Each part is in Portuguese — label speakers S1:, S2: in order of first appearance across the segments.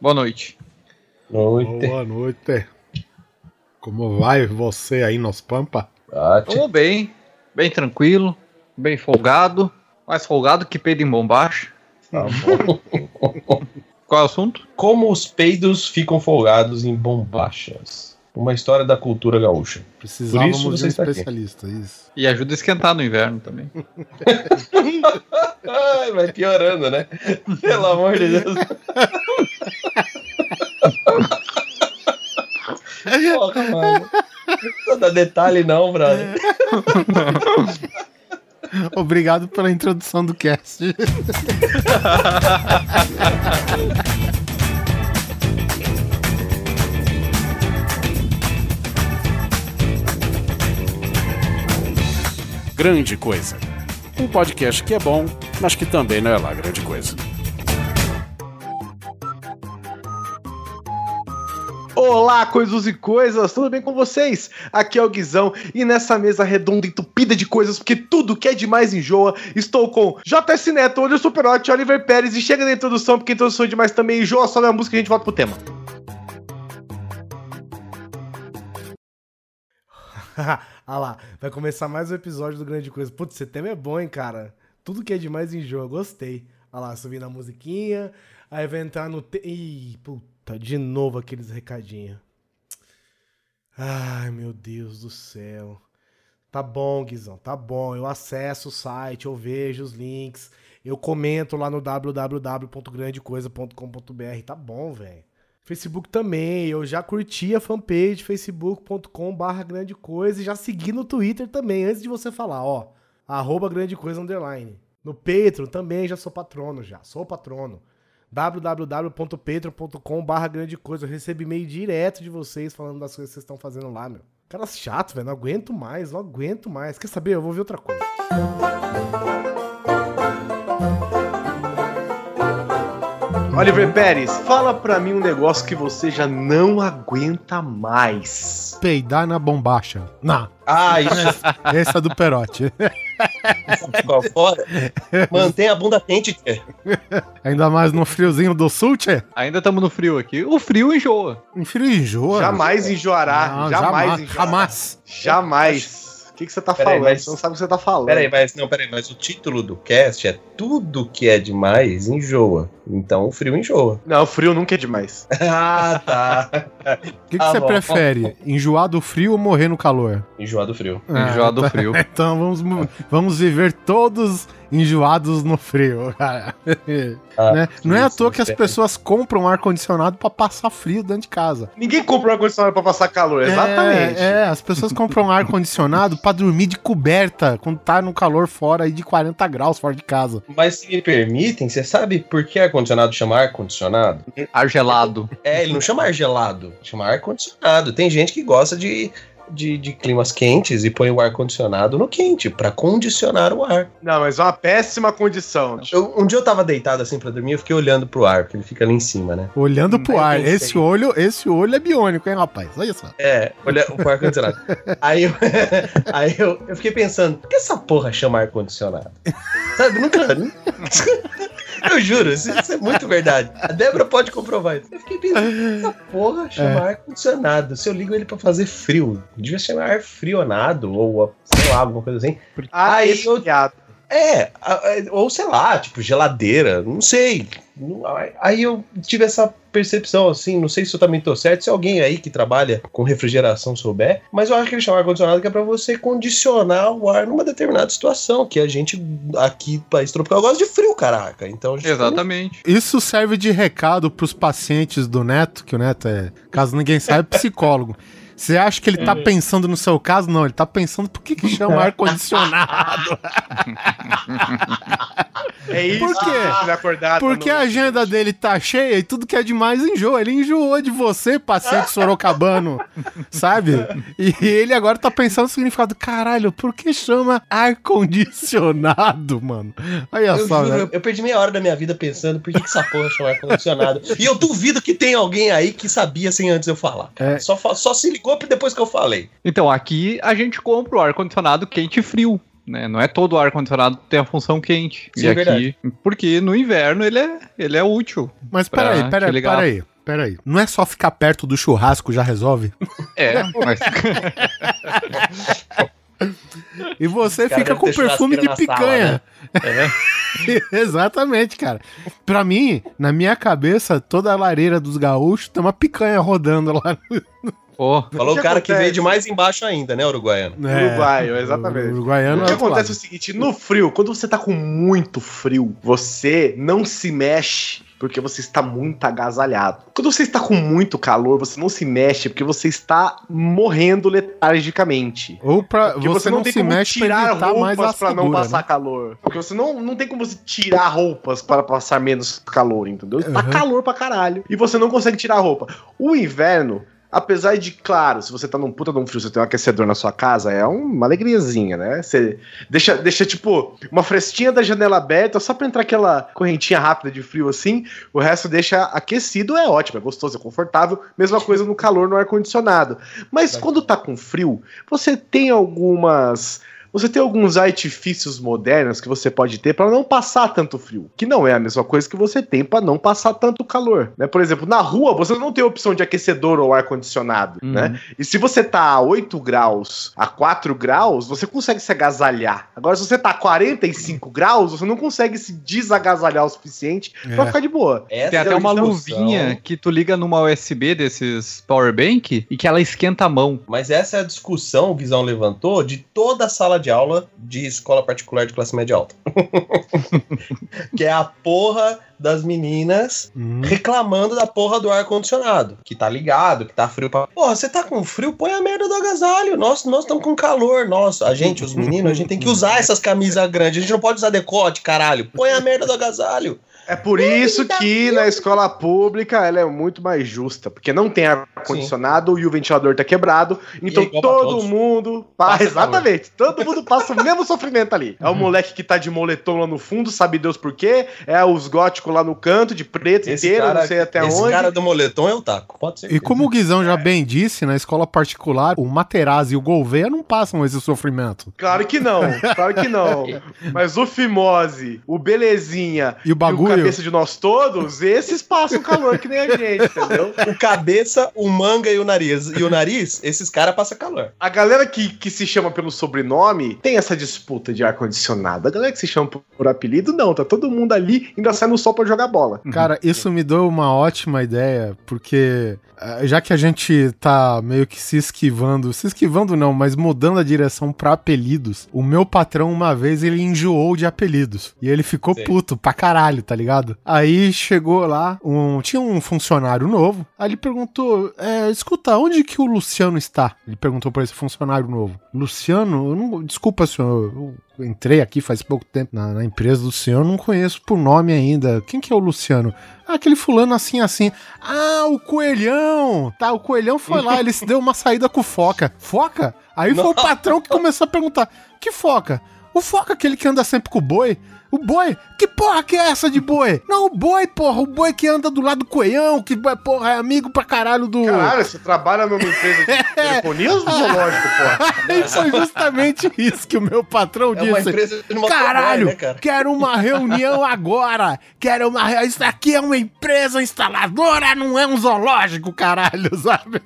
S1: Boa noite.
S2: Noite.
S3: Boa noite. Como vai você aí nos Pampa?
S1: Tudo bem, bem tranquilo, bem folgado, mais folgado que peido em bombacha.
S2: Tá bom.
S1: Qual é o assunto?
S2: Como os peidos ficam folgados em bombachas. Uma história da cultura gaúcha.
S3: Precisávamos
S2: Por isso
S3: de um
S2: você está aqui.
S3: especialista, isso.
S1: E ajuda a esquentar no inverno também.
S2: Ai, vai piorando, né? Pelo amor de Deus. Porra, mano. Não dá detalhe não, brother.
S3: Obrigado pela introdução do cast.
S4: Grande Coisa. Um podcast que é bom, mas que também não é lá grande coisa.
S5: Olá, coisas e coisas, tudo bem com vocês? Aqui é o Guizão e nessa mesa redonda entupida de coisas, porque tudo que é demais enjoa, estou com JS Neto, Olho Superote, Oliver Pérez e chega na introdução, porque a introdução é demais também enjoa, sobe a música e a gente volta pro tema.
S6: ah lá, vai começar mais um episódio do Grande Coisa. Putz, esse tema é bom, hein, cara? Tudo que é demais enjoa, gostei. Ah lá, subindo a musiquinha, aí vai entrar no... Te... Ih, puta, de novo aqueles recadinhos. Ai, meu Deus do céu. Tá bom, Guizão, tá bom. Eu acesso o site, eu vejo os links, eu comento lá no www.grandecoisa.com.br. Tá bom, velho. Facebook também, eu já curti a fanpage facebook.com barra grande coisa e já segui no Twitter também, antes de você falar, ó, arroba grande coisa underline. No Patreon também já sou patrono já, sou patrono. www.patreon.com barra grande coisa, eu recebo e-mail direto de vocês falando das coisas que vocês estão fazendo lá, meu. Cara chato, velho, não aguento mais, não aguento mais. Quer saber? Eu vou ver outra coisa.
S5: Oliver Pérez, fala pra mim um negócio que você já não aguenta mais.
S3: Peidar na bombacha. Não,
S2: Ah, isso
S3: esse é do Perote.
S2: fora. Mantém a bunda quente, tia.
S3: Ainda mais no friozinho do sul, tchê.
S1: Ainda estamos no frio aqui. O frio enjoa.
S3: Em frio enjoa.
S5: Jamais enjoará,
S3: Não,
S5: jamais, enjoará.
S3: Jamais.
S5: Jamais. O que, que você tá
S2: Peraí,
S5: falando?
S2: mas-
S5: Você não sabe o que você tá falando.
S2: Peraí, mas não, peraí, mas o título do cast é Tudo que é demais enjoa. Então o frio enjoa.
S5: Não, frio nunca é demais.
S2: Ah, tá.
S3: O que, que
S2: Tá
S3: você
S2: bom.
S3: prefere? Enjoar do frio ou morrer no calor?
S2: Enjoar do frio.
S1: Enjoar do
S3: tá-
S1: frio.
S3: Então vamos, vamos viver todos enjoados no frio, cara.
S2: Ah,
S3: Né? Não é à toa que as
S2: isso,
S3: pessoas compram ar-condicionado pra passar frio dentro de casa.
S5: Ninguém comprou um ar-condicionado pra passar calor, exatamente.
S3: É, é, as pessoas compram ar-condicionado pra dormir de coberta quando tá no calor fora aí de 40 graus fora de casa.
S2: Mas se me permitem, você sabe por que ar-condicionado chama ar-condicionado?
S1: Ar gelado.
S2: É, ele não chama ar gelado, chama ar-condicionado. Tem gente que gosta de, de, de climas quentes e põe o ar-condicionado no quente, pra condicionar o ar.
S5: Não, mas é uma péssima condição.
S2: Eu- um dia eu tava deitado assim pra dormir, eu fiquei olhando pro ar, porque ele fica ali em cima, né?
S3: Olhando pro
S2: Aí
S3: ar. Esse olho, esse olho é biônico, hein, rapaz? Olha só.
S2: É, olha o ar-condicionado. aí eu, aí eu, eu fiquei pensando, por que essa porra chama ar-condicionado? Sabe, nunca. Eu juro, isso, isso é muito verdade. A Débora pode comprovar isso. Eu fiquei pensando, essa porra chama ar-condicionado? Se eu ligo ele pra fazer frio, devia chamar ar frionado, ou sei lá, alguma coisa assim.
S5: Ah,
S2: Aí
S5: esse
S2: eu-. É, a- ou sei lá, tipo, geladeira, não sei. Aí eu tive essa percepção, assim, não sei se eu também tô certo, se alguém aí que trabalha com refrigeração souber, mas eu acho que ele chama ar-condicionado que é pra você condicionar o ar numa determinada situação, que a gente aqui, país tropical, gosta de frio, caraca. Então, a gente-
S1: Exatamente.
S3: Isso serve de recado pros pacientes do Neto, que o Neto é, caso ninguém saiba, psicólogo. Você acha que ele tá pensando no seu caso? Não, ele tá pensando por que, que chama ar-condicionado.
S5: É isso
S3: Por quê?
S5: acordar.
S3: Porque a agenda dele tá cheia e tudo que é demais enjoa. Ele enjoou de você, paciente sorocabano, sabe? E ele agora tá pensando no significado. Caralho, por que chama ar-condicionado, mano? Olha
S2: Eu,
S3: só,
S2: juro,
S3: né?
S2: eu, eu perdi meia hora da minha vida pensando por que, que essa porra chama ar-condicionado. e eu duvido que tenha alguém aí que sabia sem antes eu falar.
S3: É.
S2: Só, só se ligou depois que eu falei.
S1: Então, aqui a gente compra o ar-condicionado quente e frio. Né? Não é todo ar-condicionado que tem a função quente.
S2: Sim,
S1: e
S2: é
S1: aqui,
S2: verdade.
S1: porque no inverno ele é, ele é útil.
S3: Mas peraí, peraí,
S1: ligar.
S3: peraí. pera aí. Não é só ficar perto do churrasco já resolve?
S1: É, mas.
S3: E você
S2: Cara,
S3: fica com perfume de
S2: na sala,
S3: picanha.
S2: né?
S3: Exatamente, cara. Pra mim, na minha cabeça, toda a lareira dos gaúchos tem uma picanha rodando lá.
S1: Pô,
S2: Falou
S5: O que
S2: o cara que
S5: acontece?
S2: veio de mais embaixo ainda, né, uruguaiano?
S5: Uruguaio, exatamente.
S3: O uruguaiano
S5: O que
S3: é
S5: acontece é o seguinte, no frio, quando você tá com muito frio, você não se mexe porque você está muito agasalhado. Quando você está com muito calor, você não se mexe porque você está morrendo letargicamente.
S3: Ou pra
S5: Porque
S3: você, não, se mexe pra evitar mais
S5: roupas pra não passar
S3: né?
S5: calor. Porque você não, não tem como você tirar roupas para passar menos calor, entendeu? Tá
S3: Uhum.
S5: calor pra caralho. E você não consegue tirar a roupa. O inverno, apesar de, claro, se você tá num puta de um frio, você tem um aquecedor na sua casa, é uma alegriazinha, né? Você deixa, deixa tipo, uma frestinha da janela aberta só pra entrar aquela correntinha rápida de frio assim. O resto deixa aquecido, é ótimo, é gostoso, é confortável. Mesma coisa no calor, no ar-condicionado. Mas quando tá com frio, você tem algumas. Você tem alguns artifícios modernos que você pode ter para não passar tanto frio, que não é a mesma coisa que você tem para não passar tanto calor, né? Por exemplo, na rua você não tem opção de aquecedor ou ar condicionado,
S1: Uhum.
S5: né? E se você tá a 8 graus, a 4 graus, você consegue se agasalhar. Agora se você tá a 45 graus, você não consegue se desagasalhar o suficiente pra
S3: É.
S5: ficar de boa.
S2: Essa
S1: tem
S2: é
S1: até
S2: a
S1: uma luvinha que tu liga numa USB desses power bank e que ela esquenta a mão.
S2: Mas essa é a discussão, o Guizão levantou, de toda a sala de aula de escola particular de classe média alta. que é a porra das meninas
S3: Hum.
S2: reclamando da porra do ar-condicionado. Que tá ligado, que tá frio pra. Porra, você tá com frio? Põe a merda do agasalho. Nós nós estamos com calor. Nossa, a gente, os meninos, a gente tem que usar essas camisas grandes. A gente não pode usar decote, caralho. Põe a merda do agasalho.
S5: É por isso que na escola pública ela é muito mais justa, porque não tem ar-condicionado e o ventilador tá quebrado, então
S2: é igual pra
S5: todo mundo
S2: Passa
S5: passa, exatamente, todo mundo passa o mesmo sofrimento ali. É o moleque que tá de moletom lá no fundo, sabe Deus por quê? É os góticos lá no canto, de preto inteiro, não sei até
S2: esse
S5: onde.
S2: cara do moletom é o taco. Pode ser.
S3: E como o Guizão já bem disse, na escola particular, o Materazzi e o Gouveia não passam esse sofrimento.
S5: Claro que não, claro que não. Mas o Fimose, o Belezinha
S3: E o
S5: e o
S3: bagulho.
S5: Cabeça de Nós Todos, esses passam calor que nem a gente, entendeu?
S2: O cabeça, o manga e o nariz. E o nariz, esses caras passam calor.
S5: A galera que, que se chama pelo sobrenome tem essa disputa de ar-condicionado. A galera que se chama por, por apelido, não. Tá todo mundo ali, ainda sai no sol pra jogar bola.
S3: Cara, isso me deu uma ótima ideia, porque eh, já que a gente tá meio que se esquivando, se esquivando não, mas mudando a direção pra apelidos, o meu patrão uma vez ele enjoou de apelidos e ele ficou
S2: Sei.
S3: puto pra caralho, tá ligado? Aí chegou lá, um, tinha um funcionário novo, aí ele perguntou, é, escuta, onde que o Luciano está? Ele perguntou pra esse funcionário novo. Luciano, não, desculpa senhor, eu eu entrei aqui faz pouco tempo na, na empresa do senhor, não conheço por nome ainda. Quem que é o Luciano? Ah, aquele fulano assim, assim. Ah, o Coelhão! Tá, o Coelhão foi lá, ele se deu uma saída com Foca. Foca? Aí foi o patrão que começou a perguntar: que Foca? O Foca, aquele que anda sempre com o boi? O boi? Que porra que é essa de boi? Não, o boi, porra, o boi que anda do lado do coelhão, que, porra, é amigo pra caralho do.
S5: Caralho, você trabalha numa empresa de telefonia ou zoológico, pô?
S3: Aí foi justamente isso que o meu patrão
S2: É uma
S3: disse.
S2: empresa de uma
S3: Caralho,
S2: né, cara?
S3: quero uma reunião agora. Quero uma Isso aqui é uma empresa instaladora, não é um zoológico, caralho, sabe?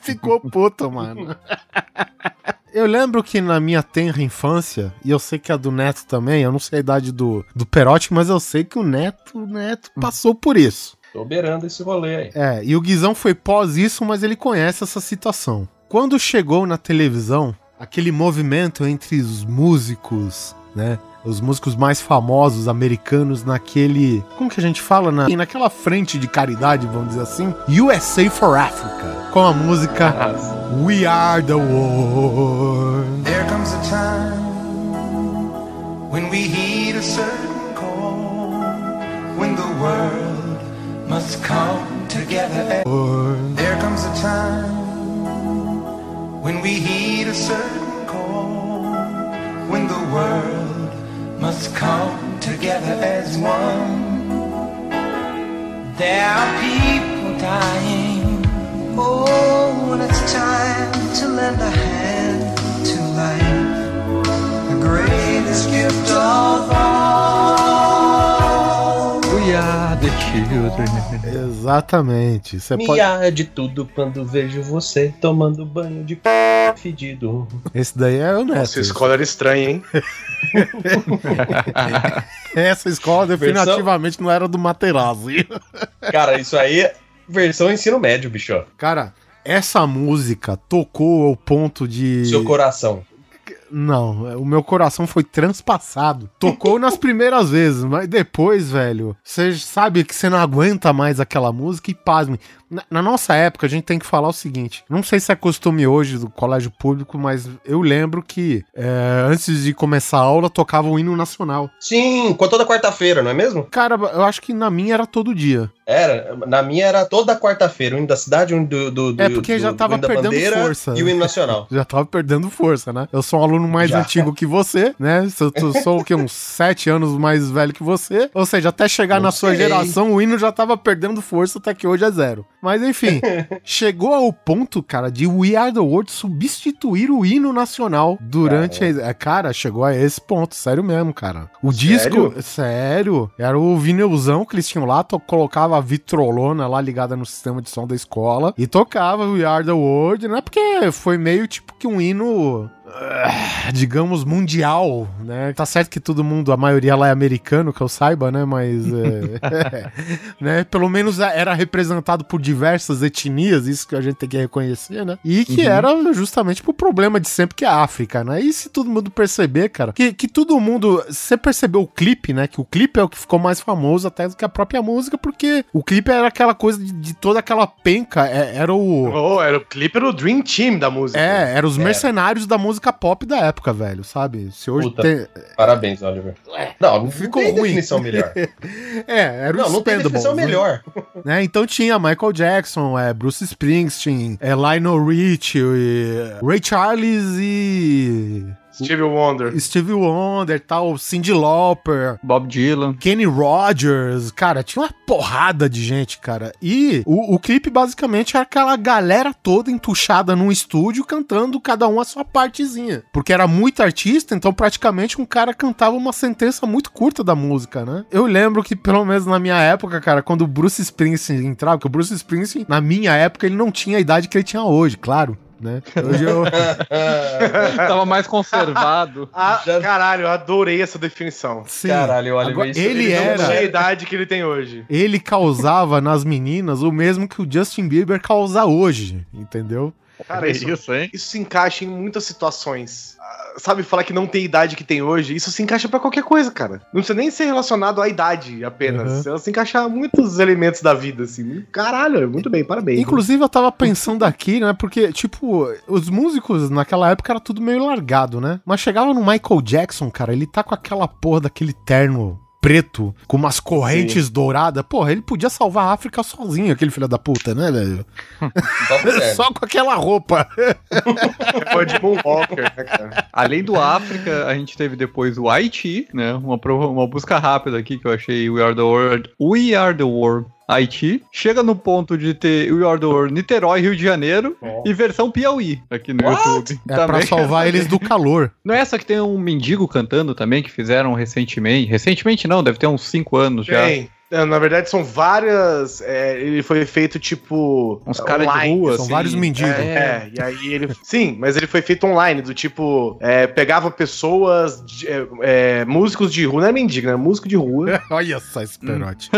S3: Ficou puto, mano. Eu lembro que na minha tenra infância, e eu sei que a do Neto também, eu não sei a idade do, do Perotti, mas eu sei que o Neto, o Neto passou por isso.
S2: Tô beirando esse rolê aí.
S3: É, e o Guizão foi pós isso, mas ele conhece essa situação. Quando chegou na televisão, aquele movimento entre os músicos, né? Os músicos mais famosos americanos naquele. Como que a gente fala? Na, naquela frente de caridade, vamos dizer assim. USA for Africa. Com a música We Are the World.
S7: There comes a time when we heed a certain call, when the world must come together. There comes a time when we heed a certain call, when the world must come together as one. There are people dying. Oh, when it's time to lend a hand to life, the greatest gift of all.
S1: We are the children
S3: Exatamente. Você
S2: Me
S3: pode...
S2: de tudo quando vejo você tomando banho de p... fedido.
S3: Esse daí é o Neto.
S5: Nossa, a escola era estranha, hein?
S3: Essa escola definitivamente não era do Materazzi.
S2: Cara, isso aí é versão ensino médio, bicho.
S3: Cara, essa música tocou ao ponto de.
S2: Seu coração.
S3: Não, o meu coração foi transpassado. Tocou nas primeiras vezes, mas depois, velho, você sabe que você não aguenta mais aquela música e pasme. Na, na nossa época, a gente tem que falar o seguinte: não sei se é costume hoje do colégio público, mas eu lembro que é, antes de começar a aula tocava o hino nacional.
S2: Sim, com toda quarta-feira, não é mesmo?
S3: Cara, eu acho que na minha era todo dia.
S2: Era, na minha era toda quarta-feira, o hino da cidade, o hino do, do, do
S3: É porque
S2: do-
S3: já tava perdendo
S2: bandeira
S3: força.
S2: E o hino nacional.
S3: Já tava perdendo força, né? Eu sou um aluno mais
S2: Já.
S3: antigo que você, né? Eu sou, sou o quê? Uns sete anos mais velho que você. Ou seja, até chegar
S2: Não
S3: na sua
S2: sei.
S3: geração, o hino já tava perdendo força, até que hoje é zero. Mas enfim, chegou ao ponto, cara, de We Are the World substituir o hino nacional durante. a- é, Cara, chegou a esse ponto, sério mesmo, cara. O disco. Sério? Era o vinilzão que eles tinham lá, to- colocava a vitrolona lá ligada no sistema de som da escola e tocava We Are the World, né? Porque foi meio tipo que um hino. Ah, Digamos, mundial, né? Tá certo que todo mundo, a maioria lá é americano, que eu saiba, né? Mas. é, né? Pelo menos era representado por diversas etnias, isso que a gente tem que reconhecer, né? E que era justamente pro problema de sempre que é a África, né? E se todo mundo perceber, cara, que, que todo mundo. Você percebeu o clipe, né? Que o clipe é o que ficou mais famoso até do que a própria música, porque o clipe era aquela coisa de, de toda aquela penca, é- era o.
S5: Oh, era o clipe do Dream Team da música.
S3: É, eram os
S2: Era.
S3: mercenários da música pop da época, velho, sabe? Se hoje
S2: Puta.
S3: tem.
S2: Parabéns, Oliver. Não, não
S3: Ficou
S2: tem
S3: ruim.
S2: definição melhor.
S3: É, era o
S2: Não, não tem definição
S3: né?
S2: melhor.
S3: né? Então tinha Michael Jackson, é, Bruce Springsteen, é, Lionel Richie, e Ray Charles e
S5: Stevie Wonder.
S3: Stevie Wonder, tal, Cyndi Lauper.
S1: Bob Dylan.
S3: Kenny Rogers, cara, tinha uma porrada de gente, cara. E o, o clipe basicamente era aquela galera toda entuchada num estúdio cantando cada um a sua partezinha. Porque era muito artista, então praticamente um cara cantava uma sentença muito curta da música, né? Eu lembro que, pelo menos na minha época, cara, quando o Bruce Springsteen entrava, porque o Bruce Springsteen, na minha época, ele não tinha a idade que ele tinha hoje, claro. Né? Hoje eu.
S1: Tava mais conservado.
S5: Ah,
S2: Já-
S5: caralho, eu adorei essa definição.
S3: Sim.
S2: Caralho, Oliver,
S3: Agora,
S2: isso-
S3: ele
S2: ele
S3: era.
S5: a idade que ele tem hoje.
S3: ele causava nas meninas o mesmo que o Justin Bieber causa hoje, entendeu?
S5: Cara,
S1: é
S5: isso,
S1: isso, hein?
S5: isso se encaixa em muitas situações. Ah, Sabe, falar que não tem idade que tem hoje, isso se encaixa pra qualquer coisa, cara. Não precisa nem ser relacionado à idade apenas. Ela se encaixa a muitos elementos da vida, assim. Caralho, muito bem, parabéns.
S3: Inclusive, eu tava pensando aqui, né? Porque, tipo, os músicos naquela época era tudo meio largado, né? Mas chegava no Michael Jackson, cara, ele tá com aquela porra daquele terno preto, com umas correntes douradas. Porra, ele podia salvar a África sozinho, aquele filho da puta, né, velho?
S2: Só pro terno.
S3: Só com aquela roupa.
S5: Foi de Moonwalker, né, cara?
S1: Além do África, a gente teve depois o Haiti, né? Uma, uma busca rápida aqui que eu achei We Are the World. We Are the World. Haiti. Chega no ponto de ter the World Niterói, Rio de Janeiro. E versão Piauí aqui no
S2: What?
S1: YouTube.
S3: É pra salvar eles do calor.
S1: Não é essa que tem um mendigo cantando também, que fizeram recentemente? Recentemente não, deve ter uns 5 anos já.
S5: É, Na verdade, são várias. é, ele foi feito tipo.
S1: Uns caras de rua,
S3: São
S1: assim.
S3: vários mendigos.
S5: É, e aí ele. Sim, mas ele foi feito online, do tipo. é, pegava pessoas, de- é, é, músicos de rua, não é mendigo, né? Músico de rua,
S3: Olha só esse perote.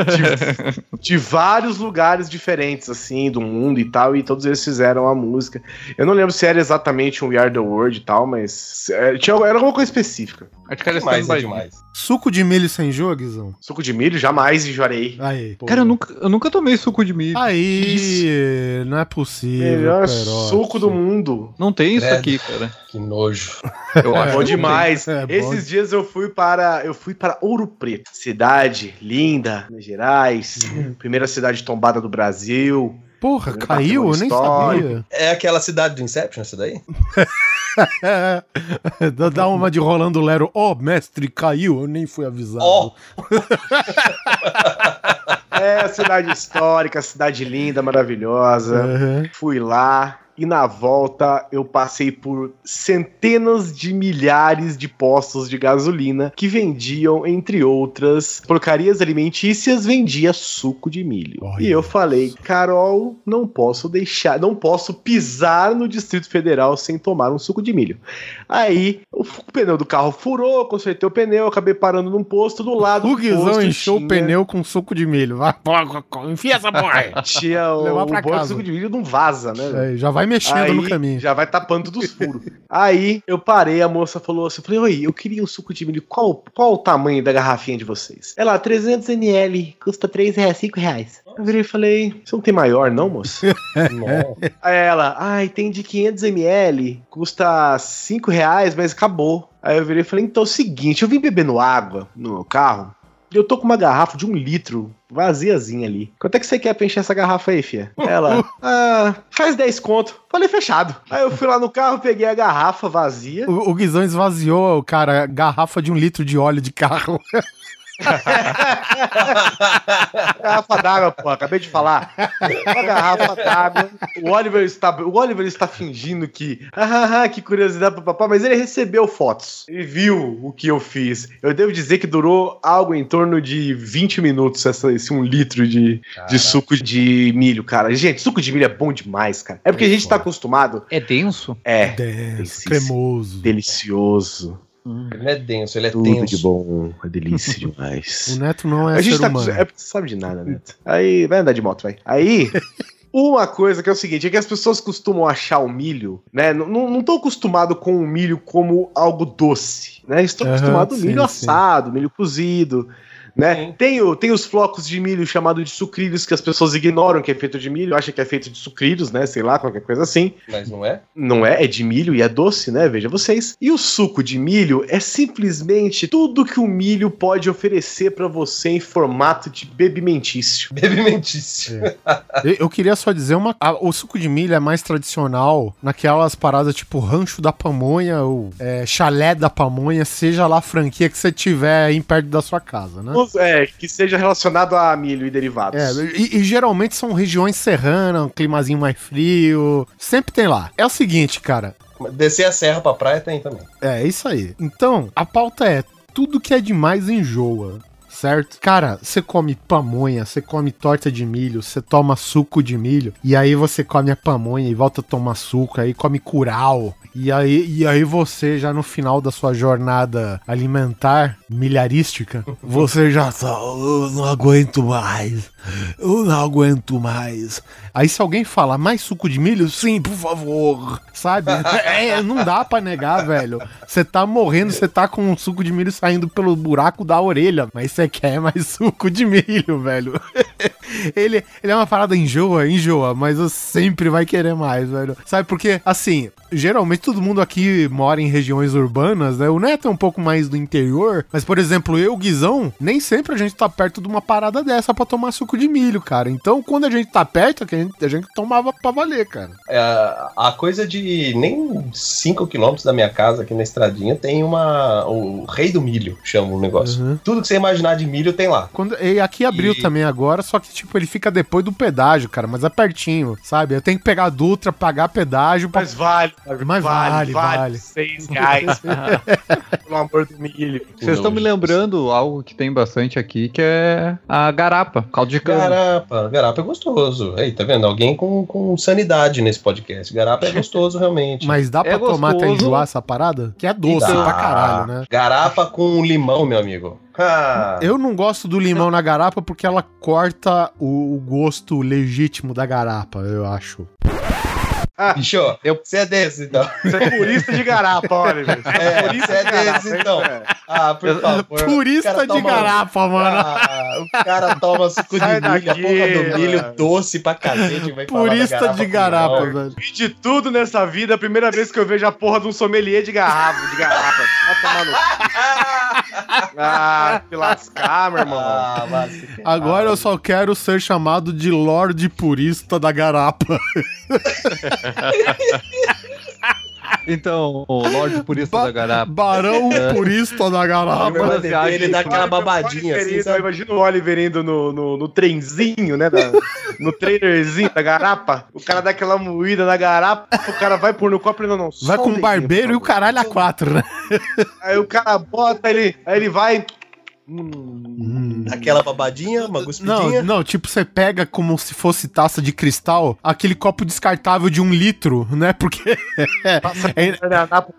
S5: de vários lugares diferentes, assim, do mundo e tal, e todos eles fizeram a música. Eu não lembro se era exatamente um We Are the World e tal, mas. é, tinha, era alguma coisa específica.
S1: Acho que era
S2: Demais, é demais.
S3: Suco de milho sem joguizão.
S5: Suco de milho, jamais enjoarei.
S3: Aí.
S1: Cara, eu nunca, eu nunca tomei suco de milho.
S3: Aí, não é possível.
S5: Melhor
S3: Perote.
S5: suco do mundo.
S1: Não tem isso
S2: Credo.
S1: aqui, cara.
S2: Que nojo.
S1: Eu
S3: É,
S1: acho
S5: Bom
S1: que
S5: demais.
S3: É bom.
S5: Esses dias eu fui para eu fui para Ouro Preto, cidade linda, Minas Gerais,
S3: Uhum.
S5: primeira cidade tombada do Brasil.
S3: Porra,
S5: Meu
S3: caiu? Eu nem sabia.
S2: É aquela cidade do Inception, essa daí?
S3: Dá- uma de Rolando Lero. Ó, mestre, caiu, eu nem fui avisado.
S2: Ó!
S5: É cidade histórica, cidade linda, maravilhosa.
S3: Uhum.
S5: Fui lá e na volta eu passei por centenas de milhares de postos de gasolina que vendiam, entre outras porcarias alimentícias, vendia suco de milho.
S3: Olha
S5: e eu falei, Carol, não posso deixar, não posso pisar no Distrito Federal sem tomar um suco de milho. Aí o o pneu do carro furou, consertei o pneu, acabei parando num posto do lado
S3: O Guizão encheu o
S5: tinha-
S3: pneu com suco de milho. Vai, enfia essa porra aí.
S5: Tinha o,
S3: Levar
S5: o
S3: pra casa.
S5: suco de milho não vaza, né?
S3: É, já vai mexendo
S5: Aí,
S3: no caminho.
S5: Já vai tapando todos os furos. Aí eu parei, a moça falou assim: eu falei, oi, eu queria um suco de milho. Qual, qual o tamanho da garrafinha de vocês? Ela, 300ml, custa 3 reais, 5 reais. Eu virei e falei: você não tem maior, não, moça?
S2: Não.
S5: Aí ela, ai, tem de 500ml, custa 5 reais, mas acabou. Aí eu virei e falei: então é o seguinte, eu vim bebendo água no meu carro. Eu tô com uma garrafa de um litro, vaziazinha ali. Quanto é que você quer pra encher essa garrafa aí, fia? Ela, ah, faz 10 conto. Falei, fechado. Aí eu fui lá no carro, peguei a garrafa vazia.
S3: O, o Guizão esvaziou, cara, garrafa de um litro de óleo de carro.
S5: garrafa d'água, pô, acabei de falar. Uma garrafa d'água. O Oliver está, o Oliver está fingindo que, ah, ah, que curiosidade pro papai, mas ele recebeu fotos. Ele viu o que eu fiz. Eu devo dizer que durou algo em torno de 20 minutos essa, esse um litro de, de suco de milho, cara. Gente, suco de milho é bom demais, cara. É porque a gente tá acostumado.
S1: É denso?
S5: É,
S3: Denso, cremoso.
S5: delicioso.
S2: Ele não é denso, ele é
S5: Tudo
S2: tenso.
S5: de bom. É delícia
S3: O
S5: demais.
S3: Neto não é
S5: a gente
S3: ser
S5: tá
S3: humano.
S5: É porque você sabe de nada, Neto. Aí vai andar de moto, vai. Aí. Uma coisa que é o seguinte, é que as pessoas costumam achar o milho, né? Não, tô acostumado com o milho como algo doce, né? Estou
S3: Aham,
S5: acostumado com milho
S3: sim.
S5: assado, milho cozido, né? Tem, o, tem os flocos de milho chamado de sucrilhos que as pessoas ignoram que é feito de milho, acham que é feito de sucrilhos, né? Sei lá, qualquer coisa assim.
S2: Mas não é?
S5: Não é, é de milho e é doce, né? Veja vocês. E o suco de milho é simplesmente tudo que o milho pode oferecer pra você em formato de bebimentício.
S2: Bebimentício.
S3: Eu, eu queria só dizer uma. a- o suco de milho é mais tradicional naquelas paradas tipo rancho da pamonha ou é, chalé da pamonha, seja lá a franquia que você tiver aí perto da sua casa, né?
S5: É, que seja relacionado a milho e derivados.
S3: É, e, e geralmente são regiões serranas, um climazinho mais frio. Sempre tem lá. É o seguinte, cara.
S2: Descer a serra pra praia tem também.
S3: É isso aí. Então, a pauta é: tudo que é demais enjoa. Certo? Cara, você come pamonha, você come torta de milho, você toma suco de milho, e aí você come a pamonha e volta a tomar suco, aí come curau, e aí, e aí você já no final da sua jornada alimentar, milharística, você já tá, eu não aguento mais, eu não aguento mais. Aí se alguém fala, mais suco de milho? Sim, por favor, sabe? É, não dá pra negar, velho. Você tá morrendo, você tá com um suco de milho saindo pelo buraco da orelha, mas você quer mais suco de milho, velho. ele, ele é uma parada enjoa, enjoa, mas você sempre vai querer mais, velho. Sabe, porque, assim, geralmente todo mundo aqui mora em regiões urbanas, né? O Neto é um pouco mais do interior, mas, por exemplo, eu, Guizão, nem sempre a gente tá perto de uma parada dessa pra tomar suco de milho, cara. Então, quando a gente tá perto, a gente, a gente tomava pra valer, cara.
S2: É, a coisa de nem 5 quilômetros da minha casa, aqui na estradinha, tem uma. O Rei do Milho, chama o negócio.
S3: Uhum.
S2: Tudo que você imaginar de milho tem lá.
S3: Quando, e aqui abriu
S2: E-
S3: também agora, só que, tipo, ele fica depois do pedágio, cara, mas é pertinho, sabe? Eu tenho que pegar a Dutra, pagar pedágio pra...
S5: Mas vale,
S3: Mas vale, vale.
S5: Seis reais. Pelo amor do milho.
S1: Vocês estão me lembrando algo que tem bastante aqui, que é a garapa, caldo de cana.
S2: Garapa, garapa é gostoso. Aí, tá vendo? Alguém com, com sanidade nesse podcast. Garapa é gostoso, realmente.
S3: Mas dá pra
S1: É
S3: tomar até
S1: gostoso.
S3: enjoar essa parada? Que é doce
S2: Dá.
S3: pra caralho, né?
S2: Garapa com limão, meu amigo. Ah,
S3: Eu não gosto do limão na garapa porque ela corta o, o gosto legítimo da garapa, eu acho.
S2: Bicho,
S1: Eu-
S2: você é desse, então.
S5: Você é purista de garapa, olha. velho.
S2: É,
S5: Purista
S2: você é
S5: de garapa,
S2: desse,
S5: hein?
S2: então.
S5: É.
S2: Ah, por favor.
S3: Purista de
S2: toma-
S3: garapa, mano.
S2: Ah, o cara toma suco de
S5: Sai
S2: milho, a porra do milho
S5: mano.
S2: doce pra cacete. Vai
S3: Purista de
S2: com
S3: garapa, velho.
S5: Vi de tudo nessa vida, a primeira vez que eu vejo a porra de um sommelier de garrafa, de garrafa. Vai tomar no. Ah, se lascar, meu irmão.
S2: Ah.
S3: Agora eu só quero ser chamado de Lorde Purista da garapa.
S1: Então, o Lorde Purista da Garapa.
S3: Barão Purista da Garapa.
S1: das viagens,
S2: ele dá aquela babadinha assim, sabe?
S5: Imagina o Oliver indo no, no, no trenzinho, né? da- no trailerzinho da garapa. O cara dá aquela moída na garapa, o cara vai pôr no copo e não, não.
S3: Vai com
S5: um
S3: o
S5: dedinho,
S3: barbeiro
S5: por
S3: e o caralho a quatro, né?
S5: Aí o cara bota, ele, aí ele vai.
S2: Aquela babadinha, uma
S3: Não,
S2: guspidinha.
S3: não, tipo, você pega como se fosse taça de cristal, aquele copo descartável de um litro, né? Porque é-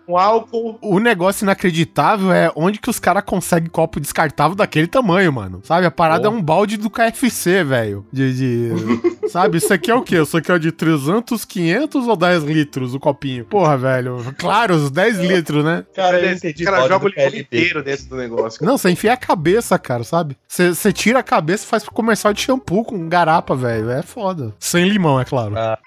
S5: com álcool.
S3: o negócio inacreditável é onde que os caras conseguem copo descartável daquele tamanho, mano. Sabe? A parada é um balde do KFC, velho. De, de- Sabe? Isso aqui é o quê? Isso aqui é de 300, 500 ou 10 litros o copinho? Porra, velho. Claro, os 10 litros, né?
S2: Cara, eu
S5: Ele-
S2: entendi.
S5: o cara joga o
S2: KLB.
S5: inteiro dentro do negócio.
S3: Não, você enfia a cabeça, cara, sabe? Você você tira a cabeça e faz pro comercial de shampoo com garapa, velho. É foda. Sem limão, é claro.
S2: Ah.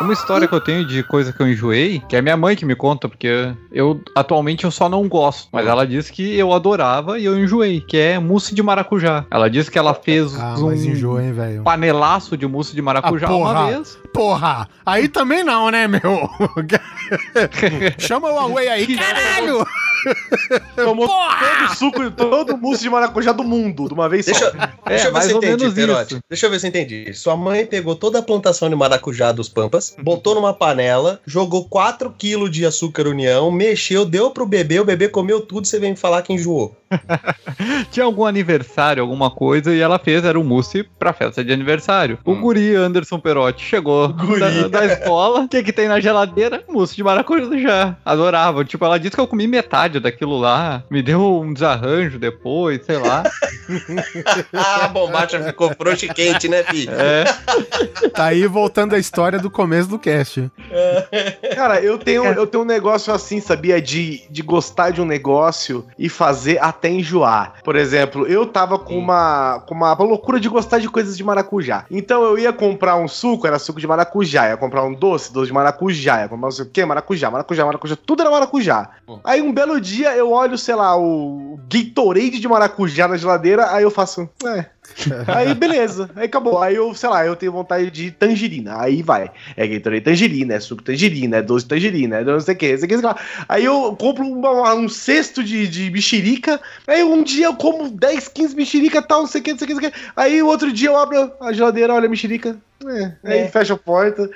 S1: Uma história que eu tenho de coisa que eu enjoei, que é minha mãe que me conta, porque eu atualmente eu só não gosto. Mas ela disse que eu adorava e eu enjoei, que é mousse de maracujá. Ela disse que ela fez
S3: Ah,
S1: um
S3: enjoa, hein,
S1: panelaço de mousse de maracujá
S3: Ah,
S1: uma
S3: porra.
S1: vez.
S3: Porra! Aí também não, né, meu? Chama o Huawei aí, caralho!
S5: Tomou todo o suco, todo o mousse de maracujá do mundo, de uma vez
S2: Deixa,
S5: só.
S2: deixa
S1: É,
S2: eu ver se eu entendi,
S1: menos
S2: Perotti.
S1: isso.
S2: Deixa eu ver se eu entendi. Sua mãe pegou toda a plantação de maracujá dos Pampas, botou numa panela, jogou 4 kg de açúcar união, mexeu, deu pro bebê, o bebê comeu tudo, você vem me falar que enjoou.
S1: Tinha algum aniversário, alguma coisa, e ela fez, era um mousse pra festa de aniversário. O guri Anderson Perotti chegou da, da escola, o que que tem na geladeira? Mousse de maracujá. Adorava. Tipo, ela disse que eu comi metade daquilo lá, me deu um desarranjo depois, sei lá.
S2: Ah, a bombacha ficou frouxa e quente, né, filho?
S1: É,
S3: Tá aí voltando à história do começo do cast.
S5: Cara, eu tenho, eu tenho um negócio assim, sabia? De, de gostar de um negócio e fazer até enjoar. Por exemplo, eu tava com uma, com uma loucura de gostar de coisas de maracujá. Então eu ia comprar um suco, era suco de maracujá. Ia comprar um doce, doce de maracujá. Ia comprar não sei o quê, maracujá, maracujá, maracujá. Tudo era maracujá. Aí um belo dia eu olho, sei lá, o Gatorade de maracujá na geladeira. Aí eu faço, é. Aí beleza, aí acabou. Aí eu, sei lá, eu tenho vontade de tangerina. Aí vai. É Gatorade tangerina, é suco tangerina, é doce tangerina, é não sei o que, não sei o que, sei o que lá. Aí eu compro uma- um cesto de, de mexerica. Aí um dia eu como 10, 15 mexerica tal, não sei o que, não sei o que, não sei o que. Aí o outro dia eu abro a geladeira, olha a mexerica. É, aí
S2: É.
S5: fecha a porta.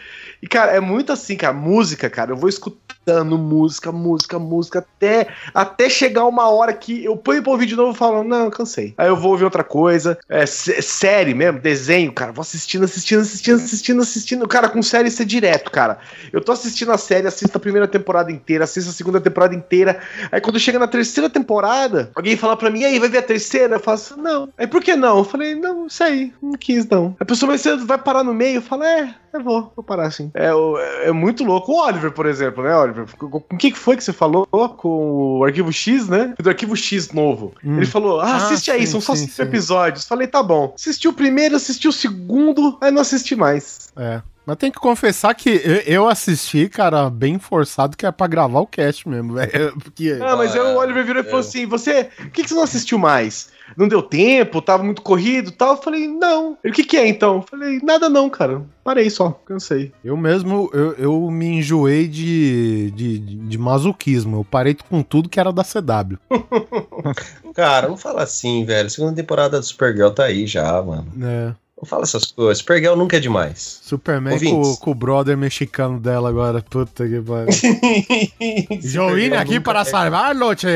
S5: E, cara, é muito assim, cara. Música, cara. Eu vou escutando música, música, música, até, até chegar uma hora que eu ponho pra ouvir de novo e falo, não, cansei. Aí eu vou ouvir outra coisa. É, sé- série mesmo, desenho, cara. Vou assistindo, assistindo, assistindo, assistindo, assistindo. Cara, com série isso é direto, cara. Eu tô assistindo a série, assisto a primeira temporada inteira, assisto a segunda temporada inteira. Aí quando chega na terceira temporada, alguém fala pra mim, aí, vai ver a terceira? Eu faço, não. Aí por que não? Eu falei, não, aí, não quis não. A pessoa, você vai parar no meio? Eu falo, é, eu vou, vou parar assim. É, o- é muito louco. O Oliver, por exemplo, né, Oliver? Com o que foi que você falou com o Arquivo X, né? Do Arquivo X novo.
S3: Hum.
S5: Ele falou, ah,
S3: Ah,
S5: assiste aí,
S3: sim,
S5: são só
S3: sim,
S5: cinco
S3: sim.
S5: episódios. Falei, tá bom. Assisti o primeiro, assisti o segundo, aí não assisti mais.
S3: É. Mas tem que confessar que eu, assisti, cara, bem forçado, que é pra gravar o cast mesmo, velho. Porque.
S5: Ah, mas aí o Oliver virou e falou assim: você, por que, que você não assistiu mais? Não deu tempo, tava muito corrido e tal. Eu falei, não. Ele, o que, que é então? Eu falei, nada não, cara. Parei só, cansei.
S3: Eu mesmo, eu, eu me enjoei de, de, de masoquismo. Eu parei com tudo que era da CW.
S2: Cara, não fala assim, velho. Segunda temporada do Supergirl tá aí já, mano.
S3: né?
S2: Não fala essas coisas. Supergirl nunca é demais.
S3: Superman com, com o brother mexicano dela agora. Puta que pariu. Joinha aqui para salvar-lo, tchê.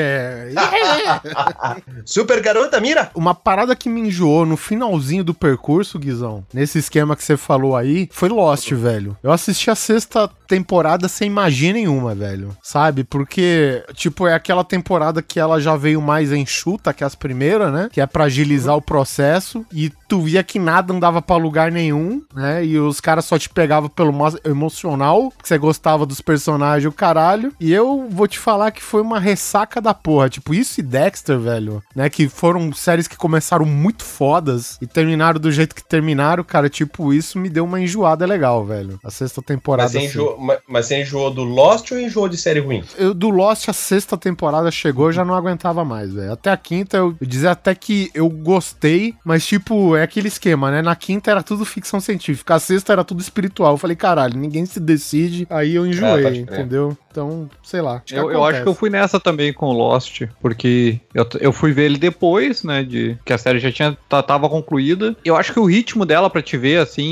S2: Super garota, mira!
S3: Uma parada que me enjoou no finalzinho do percurso, Guizão, nesse esquema que você falou aí, foi Lost, velho. Eu assisti a sexta temporada sem magia nenhuma, velho. Sabe? Porque, tipo, é aquela temporada que ela já veio mais enxuta que as primeiras, né? Que é pra agilizar o processo. E tu via que nada andava pra lugar nenhum, né? E os caras só te pegavam pelo mo- emocional, que você gostava dos personagens, o caralho. E eu vou te falar que foi uma ressaca da porra. Tipo, isso e Dexter, velho, né? Que foram séries que começaram muito fodas e terminaram do jeito que terminaram, cara. Tipo, isso me deu uma enjoada legal, velho. A sexta temporada.
S2: Mas você,
S3: assim.
S2: Enjoou, mas você enjoou do Lost ou enjoou de série ruim?
S3: Eu, do Lost, a sexta temporada chegou, eu já não aguentava mais, velho. Até a quinta, eu, eu dizia até que eu gostei, mas, tipo, é aquele esquema, né? Na quinta era tudo ficção científica, a sexta era tudo espiritual. Eu falei, caralho, ninguém se decide, aí eu
S2: Ah,
S3: enjoei, entendeu? Então, sei lá. que
S1: Eu, eu acho que eu fui nessa também com o Lost, porque eu, eu fui ver ele depois, né, de que a série já tinha tava concluída. Eu acho que o ritmo dela pra te ver assim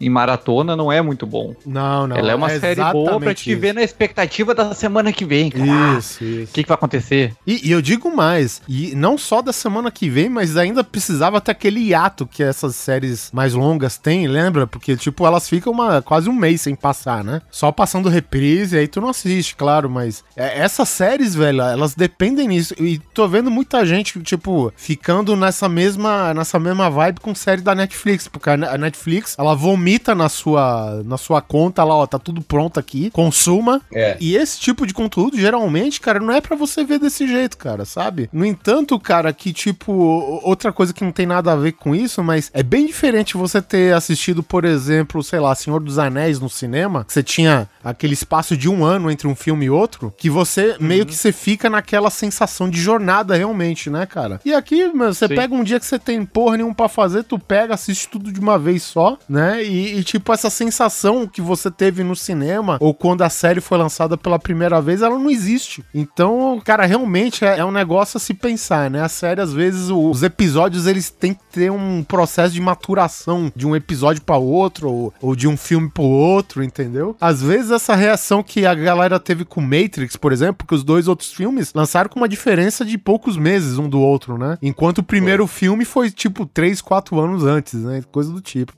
S1: em, em maratona não é muito bom.
S3: Não, não.
S1: Ela é uma série boa pra te
S3: isso.
S1: ver na expectativa da semana que vem. cara.
S3: Isso,
S1: O
S3: isso.
S1: que, que vai acontecer?
S3: E, e eu digo mais, e não só da semana que vem, mas ainda precisava ter aquele hiato que essas séries mais longas têm, lembra? Porque, tipo, elas ficam uma, quase um mês sem passar, né? Só passando reprise, aí tu não assiste, claro, mas é, essas séries, velho, elas dependem nisso. E tô vendo muita gente, tipo, ficando nessa mesma, nessa mesma vibe com série da Netflix, porque a Ne- a Netflix, ela vomita na sua, na sua conta lá, ó, tá tudo pronto aqui, consuma,
S2: É.
S3: e esse tipo de conteúdo, geralmente, cara, não é pra você ver desse jeito, cara, sabe? No entanto, cara, que tipo, outra coisa que não tem nada a ver com isso, mas é bem diferente você ter assistido, por exemplo, sei lá, Senhor dos Anéis no cinema, que você tinha aquele espaço de um ano entre um filme e outro, que você meio que você fica naquela sensação de jornada realmente, né, cara? E aqui, meu, você
S1: Sim.
S3: pega um dia que você tem porra nenhuma pra fazer, tu pega, assiste tudo de uma vez só, né? E, e, tipo, essa sensação que você teve no cinema, ou quando a série foi lançada pela primeira vez, ela não existe. Então, cara, realmente é, é um negócio a se pensar, né? A série, às vezes, os episódios, eles têm que ter um processo de maturação de um episódio pra outro, ou, ou de um filme pro outro, entendeu? Às vezes, essa reação que a galera teve com Matrix, por exemplo, porque os dois outros filmes lançaram com uma diferença de poucos meses um do outro, né? Enquanto o primeiro filme foi, tipo, 3, 4 anos antes, né? Coisa do tipo.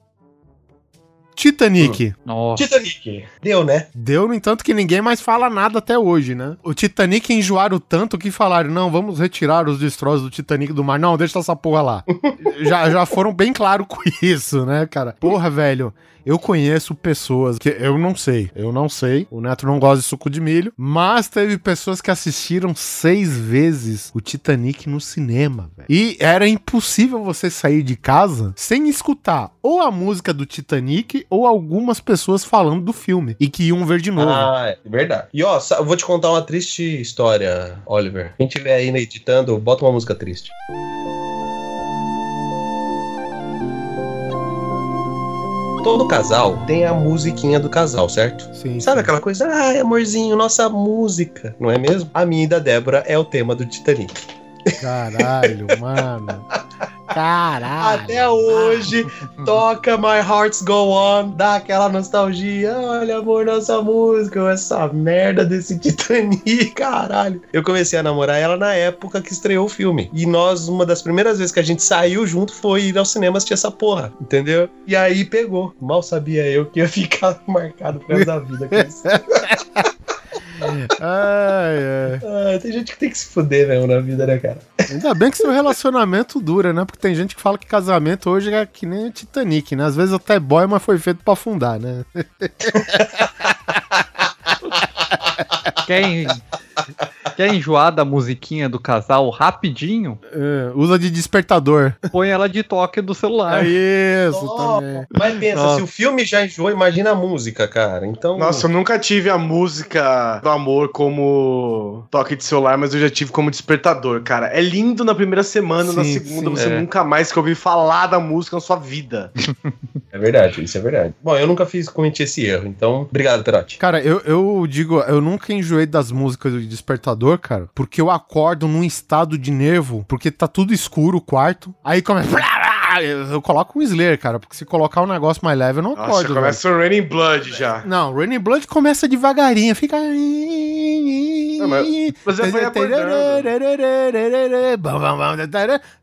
S3: Titanic.
S1: Nossa.
S2: Titanic. Deu, né?
S3: Deu, no entanto, que ninguém mais fala nada até hoje, né? O Titanic enjoaram tanto que falaram: não, vamos retirar os destroços do Titanic do mar. Não, deixa essa porra lá. já, já foram bem claros com isso, né, cara? Porra, velho. Eu conheço pessoas que eu não sei, eu não sei. O Neto não gosta de suco de milho, mas teve pessoas que assistiram seis vezes o Titanic no cinema, velho. E era impossível você sair de casa sem escutar ou a música do Titanic ou algumas pessoas falando do filme e que iam ver de novo.
S2: Ah, é verdade. E ó, eu vou te contar uma triste história, Oliver. Quem tiver aí editando, bota uma música triste. Todo casal tem a musiquinha do casal, certo?
S3: Sim.
S2: Sabe aquela coisa? Ai, amorzinho, nossa música. Não é mesmo? A minha e da Débora é o tema do Titanic.
S3: Caralho, mano. Caralho.
S2: Até hoje, toca My Heart's Go On, dá aquela nostalgia. Olha, amor, nossa música, essa merda desse Titanic, caralho. Eu comecei a namorar ela na época que estreou o filme. E nós, uma das primeiras vezes que a gente saiu junto foi ir ao cinema assistir essa porra, entendeu? E aí pegou. Mal sabia eu que ia ficar marcado pro resto da vida com isso.
S3: Ai, ai.
S2: Ah, tem gente que tem que se fuder mesmo na vida, né, cara?
S3: Ainda bem que seu relacionamento dura, né? Porque tem gente que fala que casamento hoje é que nem Titanic, né? Às vezes até boy, mas foi feito pra afundar, né?
S1: Quer, quer enjoar da musiquinha do casal rapidinho?
S3: É, usa de despertador.
S1: Põe ela de toque do celular.
S3: É isso
S2: Ó,
S3: também.
S2: Mas pensa,
S5: Nossa.
S2: se o filme já enjoou, imagina a música, cara. Então.
S5: Nossa, eu nunca tive a música do amor como toque de celular, mas eu já tive como despertador, cara. É lindo na primeira semana, na
S3: Sim,
S5: segunda
S3: sim.
S5: você
S1: É.
S5: nunca mais quer ouvir falar da música na sua vida.
S2: É verdade, isso é verdade. Bom, eu nunca fiz, cometi esse erro, então. Obrigado, Perotti.
S3: Cara, eu, eu digo, eu nunca enjoei das músicas do despertador, cara, porque eu acordo num estado de nervo, porque tá tudo escuro o quarto, aí começa. Eu, coloco um Slayer, cara, porque se colocar um negócio mais leve, eu não
S5: Nossa,
S3: acordo. velho.
S5: começa o Raining Blood já.
S3: Não, Raining Blood começa devagarinho, fica.
S5: mas- mas.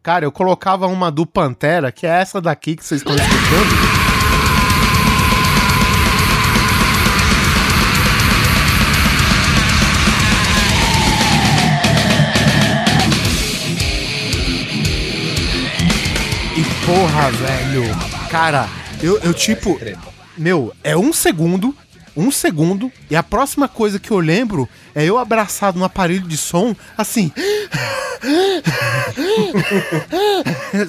S3: Cara, eu colocava uma do Pantera, que é essa daqui que vocês estão escutando. Porra, velho. Cara, eu, eu tipo. Meu, é um segundo. um segundo e a próxima coisa que eu lembro é eu abraçado no aparelho de som, assim.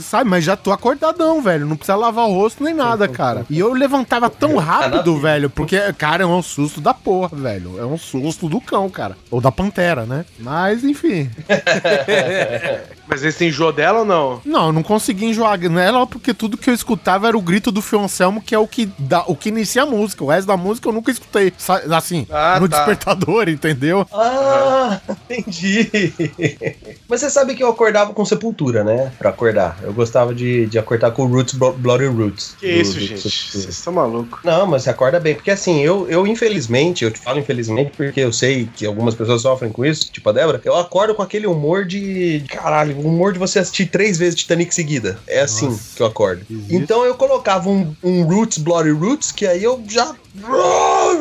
S3: Sabe, mas já tô acordadão, velho. Não precisa lavar o rosto nem nada, cara. E eu levantava tão rápido, velho, porque, cara, é um susto da porra, velho. É um susto do cão, cara. Ou da pantera, né? Mas, enfim.
S5: Mas esse enjoou dela ou não?
S3: Não, eu não consegui enjoar nela porque tudo que eu escutava era o grito do Fioncelmo, que é o que, dá, o que inicia a música. O resto da música eu nunca escutei. Assim,
S5: Ah,
S3: no
S5: tá.
S3: despertador, entendeu?
S2: Ah, entendi. Mas você sabe que eu acordava com Sepultura, né? Pra acordar. Eu gostava de, de acordar com Roots, Blo- Bloody Roots.
S5: Que
S2: do-
S5: isso,
S2: do
S5: gente? Vocês estão malucos.
S2: Não, mas você acorda bem. Porque assim, eu, eu infelizmente, eu te falo infelizmente porque eu sei que algumas pessoas sofrem com isso, tipo a Débora, eu acordo com aquele humor de. Caralho, humor de você assistir três vezes Titanic seguida. É assim
S3: Nossa.
S2: que eu acordo.
S3: Existe?
S2: Então eu colocava um, um Roots, Bloody Roots, que aí eu já.